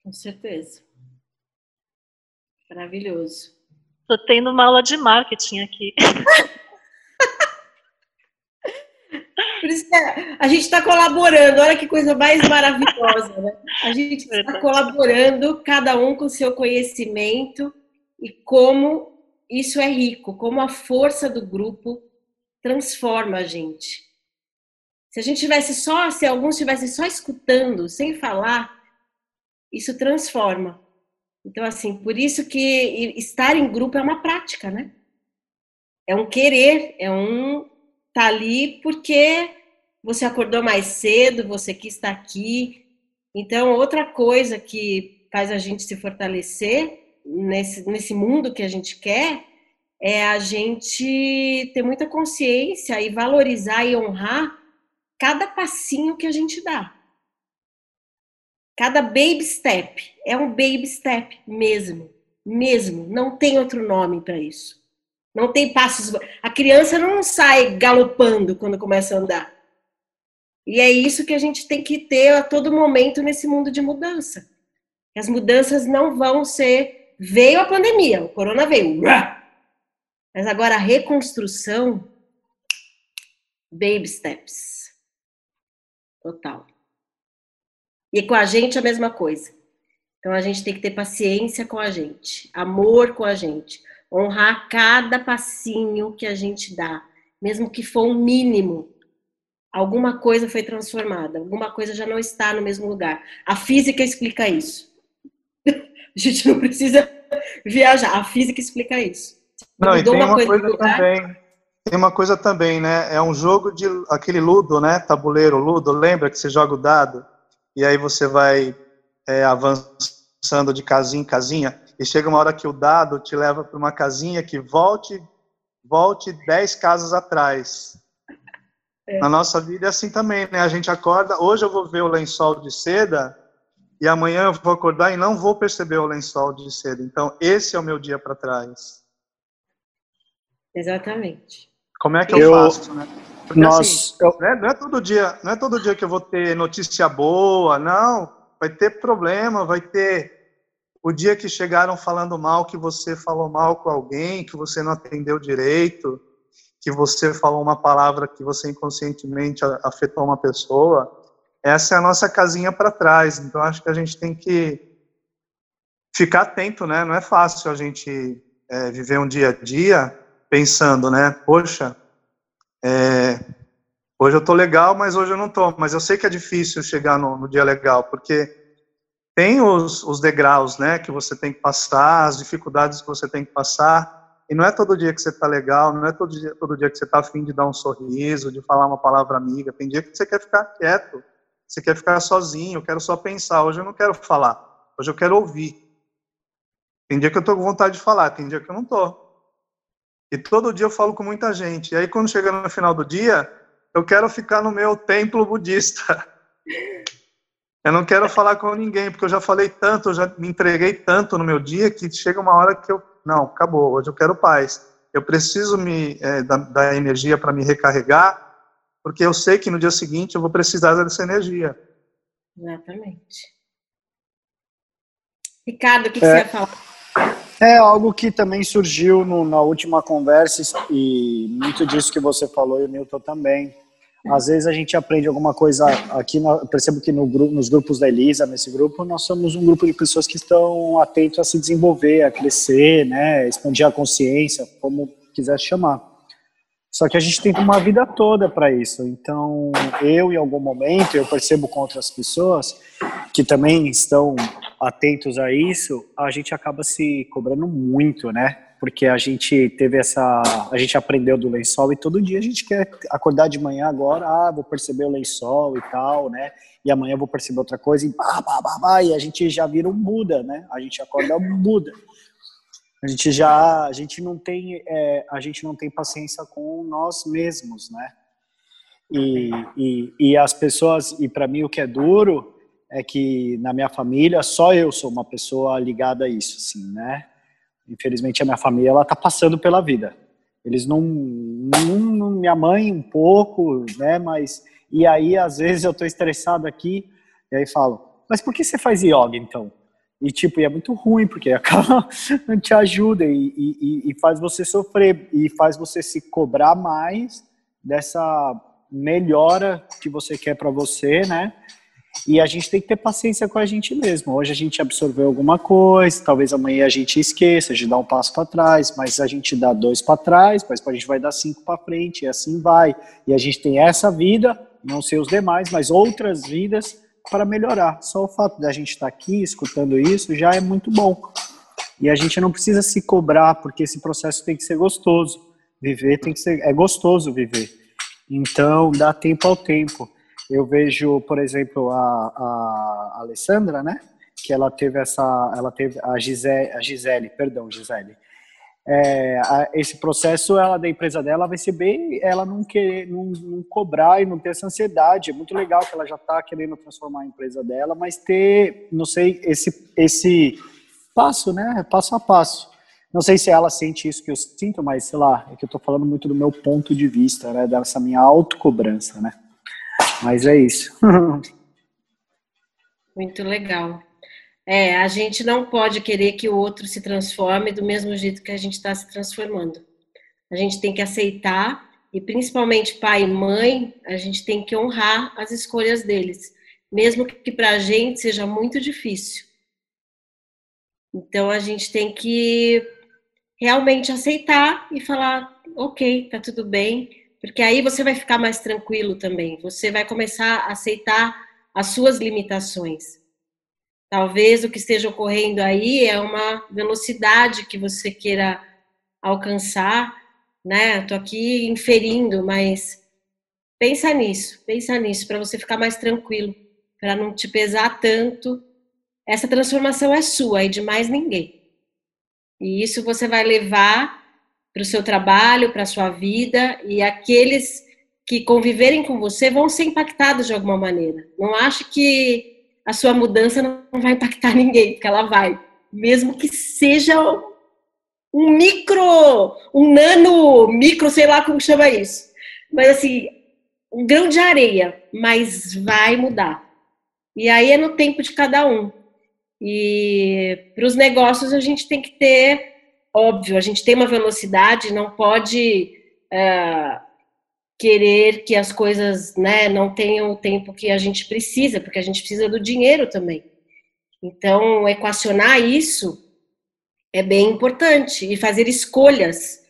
Com certeza. Maravilhoso. Estou tendo uma aula de marketing aqui. Por isso que a gente está colaborando, olha que coisa mais maravilhosa, né? A gente está colaborando, cada um com seu conhecimento e como isso é rico, como a força do grupo transforma a gente. Se a gente tivesse só, se alguns estivessem só escutando, sem falar, isso transforma. Então, assim, por isso que estar em grupo é uma prática, né? É um querer, é um tá ali porque você acordou mais cedo, você quis estar aqui. Então, outra coisa que faz a gente se fortalecer nesse, nesse mundo que a gente quer é a gente ter muita consciência e valorizar e honrar cada passinho que a gente dá. Cada baby step é um baby step mesmo, mesmo. Não tem outro nome para isso. Não tem passos. A criança não sai galopando quando começa a andar. E é isso que a gente tem que ter a todo momento nesse mundo de mudança. As mudanças não vão ser. Veio a pandemia, o corona veio. Mas agora a reconstrução, baby steps. Total. E com a gente a mesma coisa. Então a gente tem que ter paciência com a gente, amor com a gente, honrar cada passinho que a gente dá, mesmo que for um mínimo. Alguma coisa foi transformada, alguma coisa já não está no mesmo lugar. A física explica isso. A gente não precisa viajar, a física explica isso. Não, e tem uma, coisa, coisa também. Tem uma coisa também, né? É um jogo de aquele ludo, né? Tabuleiro, ludo. Lembra que você joga o dado e aí você vai é, avançando de casinha em casinha e chega uma hora que o dado te leva para uma casinha que volte volte dez casas atrás. É. Na nossa vida é assim também, né? A gente acorda, hoje eu vou ver o lençol de seda e amanhã eu vou acordar e não vou perceber o lençol de seda. Então, esse é o meu dia para trás. Exatamente. Como é que eu, eu faço, né? Porque, nós, assim, eu... não, é, não, é, todo dia, não é todo dia que eu vou ter notícia boa, não. Vai ter problema, vai ter o dia que chegaram falando mal, que você falou mal com alguém, que você não atendeu direito, que você falou uma palavra que você inconscientemente afetou uma pessoa. Essa é a nossa casinha para trás. Então acho que a gente tem que ficar atento, né? Não é fácil a gente é, viver um dia a dia pensando, né? Poxa, é, hoje eu tô legal, mas hoje eu não tô. Mas eu sei que é difícil chegar no, no dia legal, porque tem os, os, degraus, né? Que você tem que passar, as dificuldades que você tem que passar. E não é todo dia que você tá legal, não é todo dia, todo dia que você tá afim de dar um sorriso, de falar uma palavra amiga. Tem dia que você quer ficar quieto, você quer ficar sozinho, eu quero só pensar. Hoje eu não quero falar, hoje eu quero ouvir. Tem dia que eu tô com vontade de falar, tem dia que eu não tô. E todo dia eu falo com muita gente. E aí, quando chega no final do dia, eu quero ficar no meu templo budista. Eu não quero falar com ninguém, porque eu já falei tanto, eu já me entreguei tanto no meu dia, que chega uma hora que eu. Não, acabou, hoje eu quero paz. Eu preciso me é, da, da energia para me recarregar, porque eu sei que no dia seguinte eu vou precisar dessa energia. Exatamente. Ricardo, o que, que é. você ia falar? É algo que também surgiu no, na última conversa e muito disso que você falou e o Newton também. Às vezes a gente aprende alguma coisa aqui, percebo que no, nos grupos da Elisa, nesse grupo, nós somos um grupo de pessoas que estão atentos a se desenvolver, a crescer, né, expandir a consciência, como quiser chamar. Só que a gente tem uma vida toda para isso. Então, eu, em algum momento, eu percebo com outras pessoas que também estão atentos a isso, a gente acaba se cobrando muito, né? Porque a gente teve essa, a gente aprendeu do lençol e todo dia a gente quer acordar de manhã agora, ah, vou perceber o lençol e tal, né? E amanhã vou perceber outra coisa e bah, bah, bah, bah, e a gente já vira um Buda, né? A gente acorda um Buda. A gente já, a gente não tem, é, a gente não tem paciência com nós mesmos, né? E, e, e as pessoas, e para mim o que é duro é que na minha família só eu sou uma pessoa ligada a isso, assim, né? Infelizmente a minha família ela tá passando pela vida. Eles não, não, minha mãe um pouco, né? Mas e aí às vezes eu tô estressado aqui e aí falo, mas por que você faz yoga então? E tipo, e é muito ruim porque acaba não te ajuda e, e, e faz você sofrer e faz você se cobrar mais dessa melhora que você quer para você, né? E a gente tem que ter paciência com a gente mesmo. Hoje a gente absorveu alguma coisa, talvez amanhã a gente esqueça de dar um passo para trás, mas a gente dá dois para trás, mas a gente vai dar cinco para frente, e assim vai. E a gente tem essa vida, não sei os demais, mas outras vidas para melhorar. Só o fato de a gente estar tá aqui escutando isso já é muito bom. E a gente não precisa se cobrar, porque esse processo tem que ser gostoso. Viver tem que ser. É gostoso viver. Então, dá tempo ao tempo. Eu vejo, por exemplo, a, a Alessandra, né? Que ela teve essa, ela teve a Gisele, a Gisele, perdão, Gisele. é, a, esse processo ela da empresa dela vai ser bem ela não querer não, não cobrar e não ter essa ansiedade. É muito legal que ela já está querendo transformar a empresa dela mas ter não sei esse esse passo né? Passo a passo. Não sei se ela sente isso que eu sinto mas sei lá é que eu estou falando muito do meu ponto de vista né? Dessa minha autocobrança né mas é isso muito legal é, a gente não pode querer que o outro se transforme do mesmo jeito que a gente está se transformando. A gente tem que aceitar, e principalmente pai e mãe, a gente tem que honrar as escolhas deles, mesmo que para a gente seja muito difícil. Então a gente tem que realmente aceitar e falar: ok, tá tudo bem, porque aí você vai ficar mais tranquilo também. Você vai começar a aceitar as suas limitações. Talvez o que esteja ocorrendo aí é uma velocidade que você queira alcançar, né? Estou aqui inferindo, mas pensa nisso, pensa nisso para você ficar mais tranquilo, para não te pesar tanto. Essa transformação é sua e de mais ninguém. E isso você vai levar para o seu trabalho, para a sua vida, e aqueles que conviverem com você vão ser impactados de alguma maneira. Não acho que a sua mudança não vai impactar ninguém, porque ela vai. Mesmo que seja um micro, um nano, micro, sei lá como chama isso. Mas assim, um grão de areia, mas vai mudar. E aí é no tempo de cada um. E para os negócios a gente tem que ter, óbvio, a gente tem uma velocidade, não pode uh, querer que as coisas né, não tenham o tempo que a gente precisa, porque a gente precisa do dinheiro também. Então, equacionar isso é bem importante e fazer escolhas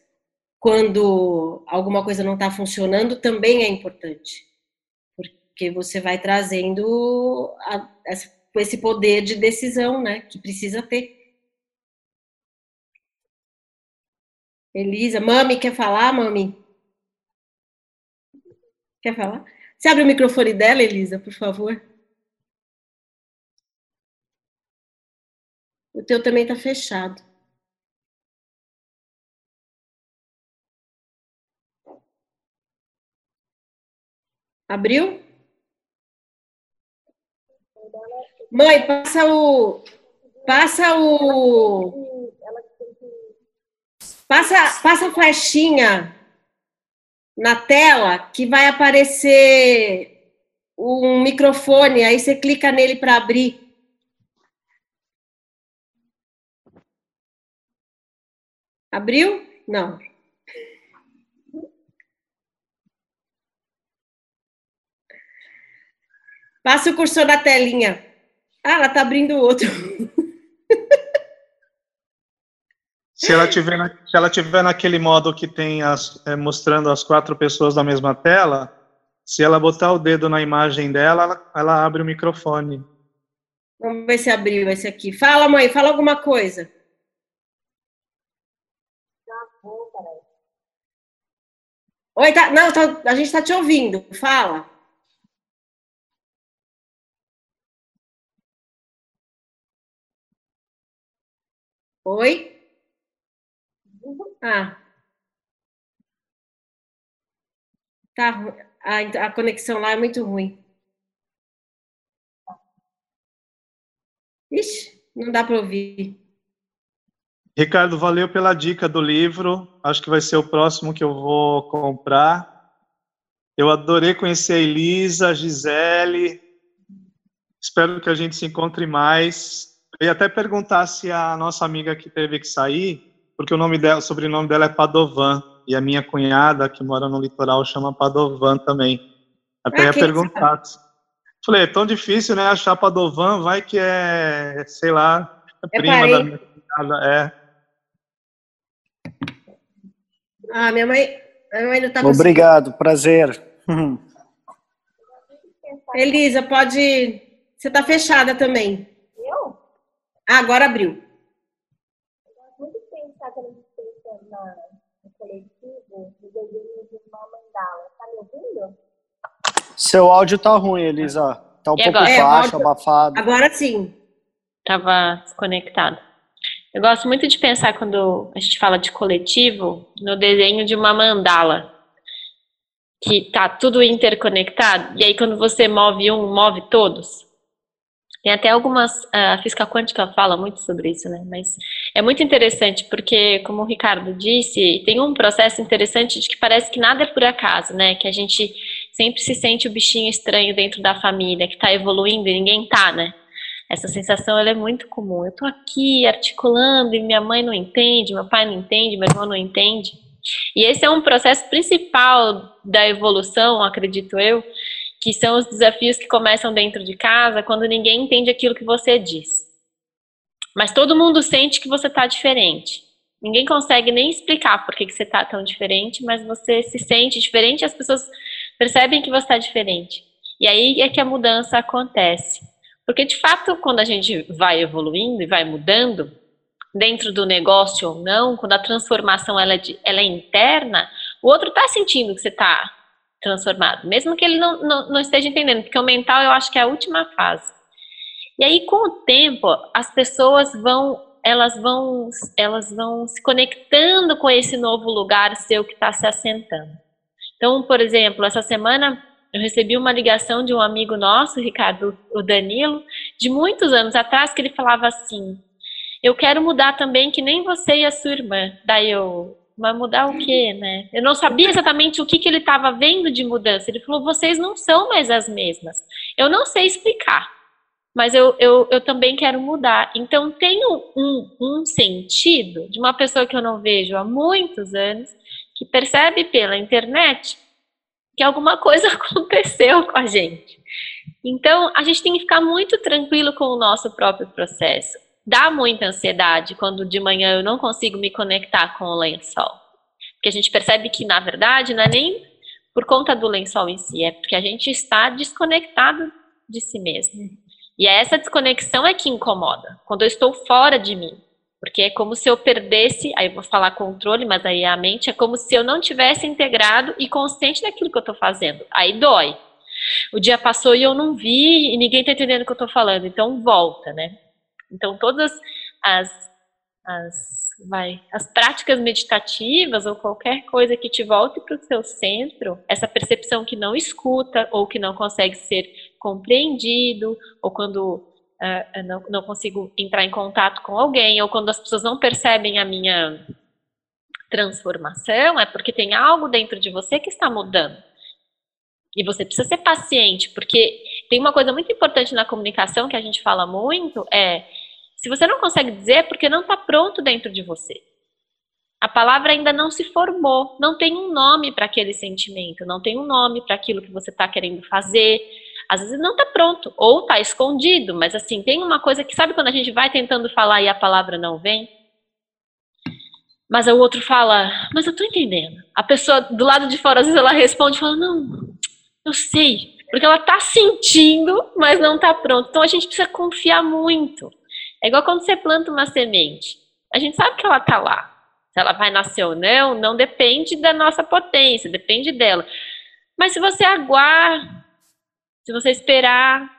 quando alguma coisa não está funcionando também é importante, porque você vai trazendo a, esse poder de decisão, né, que precisa ter. Elisa, mami, quer falar, mami? Quer falar? Você abre o microfone dela, Elisa, por favor. O teu também está fechado. Abriu? Mãe, passa o. Passa o. Passa, passa a flechinha na tela que vai aparecer um microfone, aí você clica nele para abrir. Abriu? Não. Passa o cursor da telinha. Ah, ela tá abrindo outro. Se ela tiver, na, se ela tiver naquele modo que tem as, é, mostrando as quatro pessoas na mesma tela, se ela botar o dedo na imagem dela, ela, ela abre o microfone. Vamos ver se abriu esse aqui. Fala, mãe, fala alguma coisa. Oi, tá, não, tá, a gente está te ouvindo. Fala. Oi? Ah. Tá, a, a conexão lá é muito ruim. Ixi, não dá para ouvir. Ricardo, valeu pela dica do livro. Acho que vai ser o próximo que eu vou comprar. Eu adorei conhecer a Elisa, a Gisele. Espero que a gente se encontre mais. Ia até perguntar se a nossa amiga que teve que sair porque o nome dela, o sobrenome dela é Padovan, e a minha cunhada, que mora no litoral, chama Padovan também. Até ah, ia perguntar. Falei, é tão difícil, né, achar Padovan, vai que é, sei lá, é, prima da minha cunhada, é. Ah, minha mãe, minha mãe não tá Obrigado, prazer. Elisa, pode... Você tá fechada também. Eu? Ah, agora abriu. Ouvindo? Seu áudio tá ruim, Elisa. Tá um e pouco agora? baixo, é, abafado. Agora sim. Tava desconectado. Eu gosto muito de pensar quando a gente fala de coletivo no desenho de uma mandala que tá tudo interconectado e aí quando você move um, move todos. Tem até algumas a física quântica fala muito sobre isso, né? Mas é muito interessante porque, como o Ricardo disse, tem um processo interessante de que parece que nada é por acaso, né? Que a gente sempre se sente o bichinho estranho dentro da família, que está evoluindo e ninguém tá, né? Essa sensação ela é muito comum. Eu tô aqui articulando e minha mãe não entende, meu pai não entende, meu irmão não entende. E esse é um processo principal da evolução, acredito eu, que são os desafios que começam dentro de casa quando ninguém entende aquilo que você diz. Mas todo mundo sente que você está diferente. Ninguém consegue nem explicar por que, que você está tão diferente, mas você se sente diferente e as pessoas percebem que você está diferente. E aí é que a mudança acontece. Porque, de fato, quando a gente vai evoluindo e vai mudando, dentro do negócio ou não, quando a transformação ela é, de, ela é interna, o outro está sentindo que você está transformado, mesmo que ele não, não, não esteja entendendo, porque o mental eu acho que é a última fase. E aí, com o tempo, as pessoas vão elas vão elas vão se conectando com esse novo lugar seu que está se assentando. Então, por exemplo, essa semana eu recebi uma ligação de um amigo nosso, Ricardo, o Danilo, de muitos anos atrás, que ele falava assim: Eu quero mudar também, que nem você e a sua irmã. Daí eu, mas mudar o quê, né? Eu não sabia exatamente o que, que ele estava vendo de mudança. Ele falou: vocês não são mais as mesmas. Eu não sei explicar, mas eu, eu, eu também quero mudar. Então, tem um, um sentido de uma pessoa que eu não vejo há muitos anos, que percebe pela internet que alguma coisa aconteceu com a gente. Então, a gente tem que ficar muito tranquilo com o nosso próprio processo dá muita ansiedade quando de manhã eu não consigo me conectar com o lençol. Porque a gente percebe que, na verdade, não é nem por conta do lençol em si, é porque a gente está desconectado de si mesmo. E é essa desconexão é que incomoda, quando eu estou fora de mim. Porque é como se eu perdesse, aí eu vou falar controle, mas aí a mente é como se eu não tivesse integrado e consciente daquilo que eu estou fazendo. Aí dói. O dia passou e eu não vi e ninguém está entendendo o que eu estou falando, então volta, né? Então, todas as, as, vai, as práticas meditativas ou qualquer coisa que te volte para o seu centro, essa percepção que não escuta ou que não consegue ser compreendido, ou quando uh, não, não consigo entrar em contato com alguém, ou quando as pessoas não percebem a minha transformação, é porque tem algo dentro de você que está mudando. E você precisa ser paciente, porque tem uma coisa muito importante na comunicação que a gente fala muito, é se você não consegue dizer, é porque não está pronto dentro de você. A palavra ainda não se formou, não tem um nome para aquele sentimento, não tem um nome para aquilo que você está querendo fazer. Às vezes não está pronto, ou está escondido, mas assim, tem uma coisa que sabe quando a gente vai tentando falar e a palavra não vem? Mas o outro fala, mas eu estou entendendo. A pessoa do lado de fora, às vezes ela responde fala, não, eu sei, porque ela está sentindo, mas não está pronto. Então a gente precisa confiar muito. É igual quando você planta uma semente. A gente sabe que ela está lá. Se ela vai nascer ou não, não depende da nossa potência, depende dela. Mas se você aguar, se você esperar,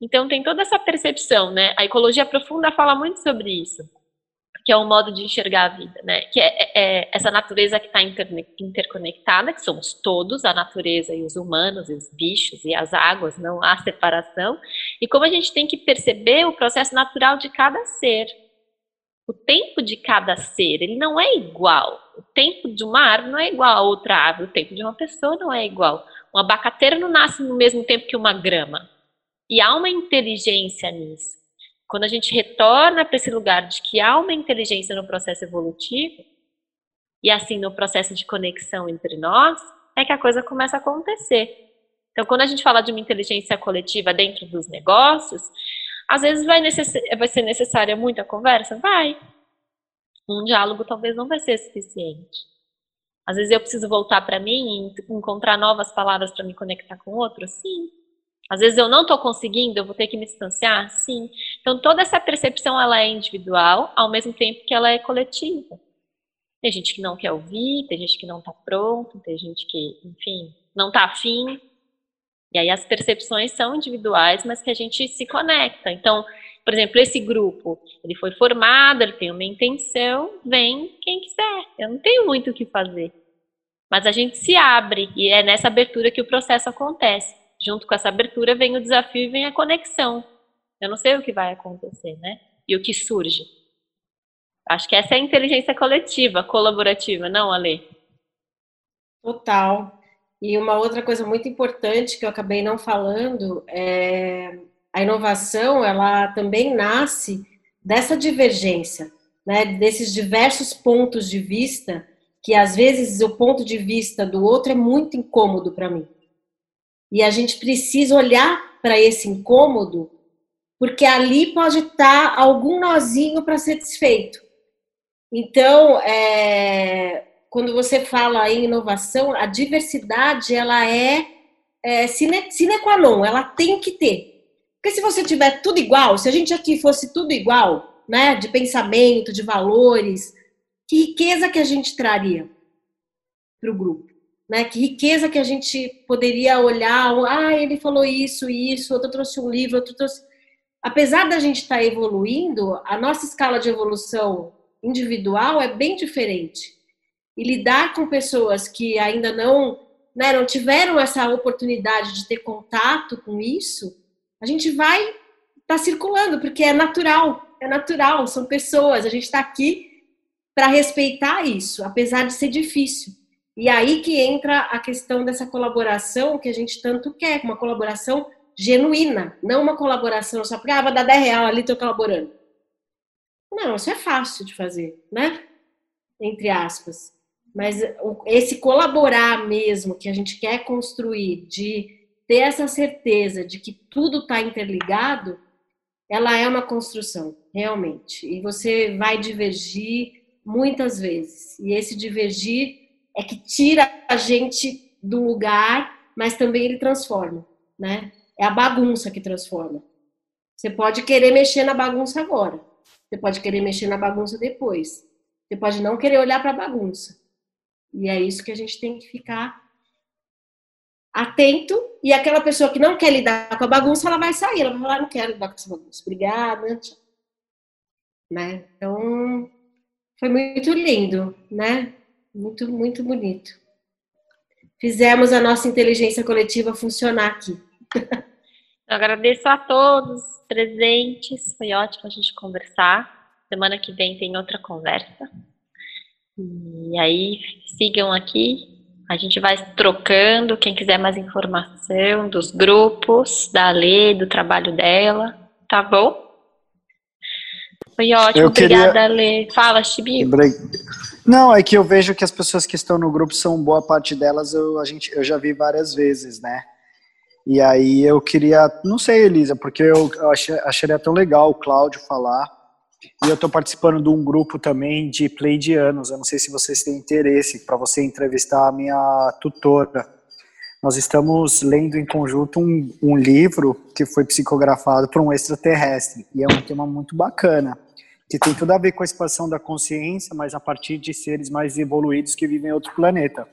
então tem toda essa percepção, né? A ecologia profunda fala muito sobre isso que é um modo de enxergar a vida, né? Que é, é, é essa natureza que está interconectada, que somos todos, a natureza e os humanos, e os bichos e as águas, não há separação. E como a gente tem que perceber o processo natural de cada ser. O tempo de cada ser, ele não é igual. O tempo de uma árvore não é igual a outra árvore. O tempo de uma pessoa não é igual. Um abacateiro não nasce no mesmo tempo que uma grama. E há uma inteligência nisso. Quando a gente retorna para esse lugar de que há uma inteligência no processo evolutivo, e assim no processo de conexão entre nós, é que a coisa começa a acontecer. Então, quando a gente fala de uma inteligência coletiva dentro dos negócios, às vezes vai, vai ser necessária muita conversa? Vai. Um diálogo talvez não vai ser suficiente. Às vezes eu preciso voltar para mim e encontrar novas palavras para me conectar com outro? Sim. Às vezes eu não estou conseguindo, eu vou ter que me distanciar? Sim. Então toda essa percepção ela é individual, ao mesmo tempo que ela é coletiva. Tem gente que não quer ouvir, tem gente que não está pronto, tem gente que, enfim, não está afim. E aí as percepções são individuais, mas que a gente se conecta. Então, por exemplo, esse grupo, ele foi formado, ele tem uma intenção, vem quem quiser. Eu não tenho muito o que fazer. Mas a gente se abre e é nessa abertura que o processo acontece. Junto com essa abertura vem o desafio e vem a conexão. Eu não sei o que vai acontecer, né? E o que surge. Acho que essa é a inteligência coletiva, colaborativa, não, Ale? Total. E uma outra coisa muito importante que eu acabei não falando é a inovação, ela também nasce dessa divergência, né, desses diversos pontos de vista que às vezes o ponto de vista do outro é muito incômodo para mim. E a gente precisa olhar para esse incômodo, porque ali pode estar tá algum nozinho para ser desfeito. Então, é, quando você fala em inovação, a diversidade ela é, é sine, sine qua non, ela tem que ter. Porque se você tiver tudo igual, se a gente aqui fosse tudo igual, né, de pensamento, de valores, que riqueza que a gente traria para o grupo, né? Que riqueza que a gente poderia olhar, ah, ele falou isso, isso, outro trouxe um livro, outro trouxe. Apesar da gente estar tá evoluindo, a nossa escala de evolução individual é bem diferente e lidar com pessoas que ainda não, né, não tiveram essa oportunidade de ter contato com isso, a gente vai estar tá circulando, porque é natural, é natural, são pessoas, a gente está aqui para respeitar isso, apesar de ser difícil. E aí que entra a questão dessa colaboração que a gente tanto quer, uma colaboração genuína, não uma colaboração só porque, ah, vou dar 10 reais ali, estou colaborando. Não, isso é fácil de fazer, né? Entre aspas. Mas esse colaborar mesmo que a gente quer construir, de ter essa certeza de que tudo está interligado, ela é uma construção, realmente. E você vai divergir muitas vezes. E esse divergir é que tira a gente do lugar, mas também ele transforma, né? É a bagunça que transforma. Você pode querer mexer na bagunça agora. Você pode querer mexer na bagunça depois. Você pode não querer olhar para a bagunça. E é isso que a gente tem que ficar atento. E aquela pessoa que não quer lidar com a bagunça, ela vai sair. Ela vai falar: não quero lidar com essa bagunça. Obrigada. Né? Então, foi muito lindo, né? Muito, muito bonito. Fizemos a nossa inteligência coletiva funcionar aqui. Eu agradeço a todos presentes. Foi ótimo a gente conversar. Semana que vem tem outra conversa. E aí sigam aqui, a gente vai trocando. Quem quiser mais informação dos grupos, da Lê, do trabalho dela, tá bom? Foi ótimo, eu obrigada, queria... Lê. Fala, Chibi. Não, é que eu vejo que as pessoas que estão no grupo são boa parte delas, eu, a gente, eu já vi várias vezes, né? E aí eu queria, não sei, Elisa, porque eu, eu achei, acharia tão legal o Cláudio falar e eu estou participando de um grupo também de pleidianos. Eu não sei se vocês têm interesse para você entrevistar a minha tutora. Nós estamos lendo em conjunto um, um livro que foi psicografado por um extraterrestre e é um tema muito bacana, que tem tudo a ver com a expansão da consciência, mas a partir de seres mais evoluídos que vivem em outro planeta.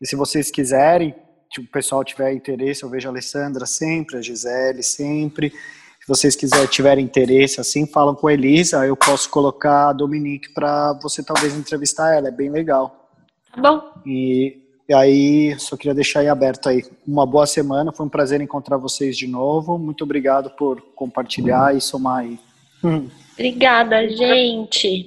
E se vocês quiserem, se o pessoal tiver interesse, eu vejo a Alessandra sempre, a Gisele sempre. Se vocês quiserem, tiverem interesse, assim, falam com a Elisa, eu posso colocar a Dominique para você talvez entrevistar ela, é bem legal. Tá bom. E, e aí, só queria deixar aí aberto aí. Uma boa semana, foi um prazer encontrar vocês de novo. Muito obrigado por compartilhar e somar aí. Obrigada, gente.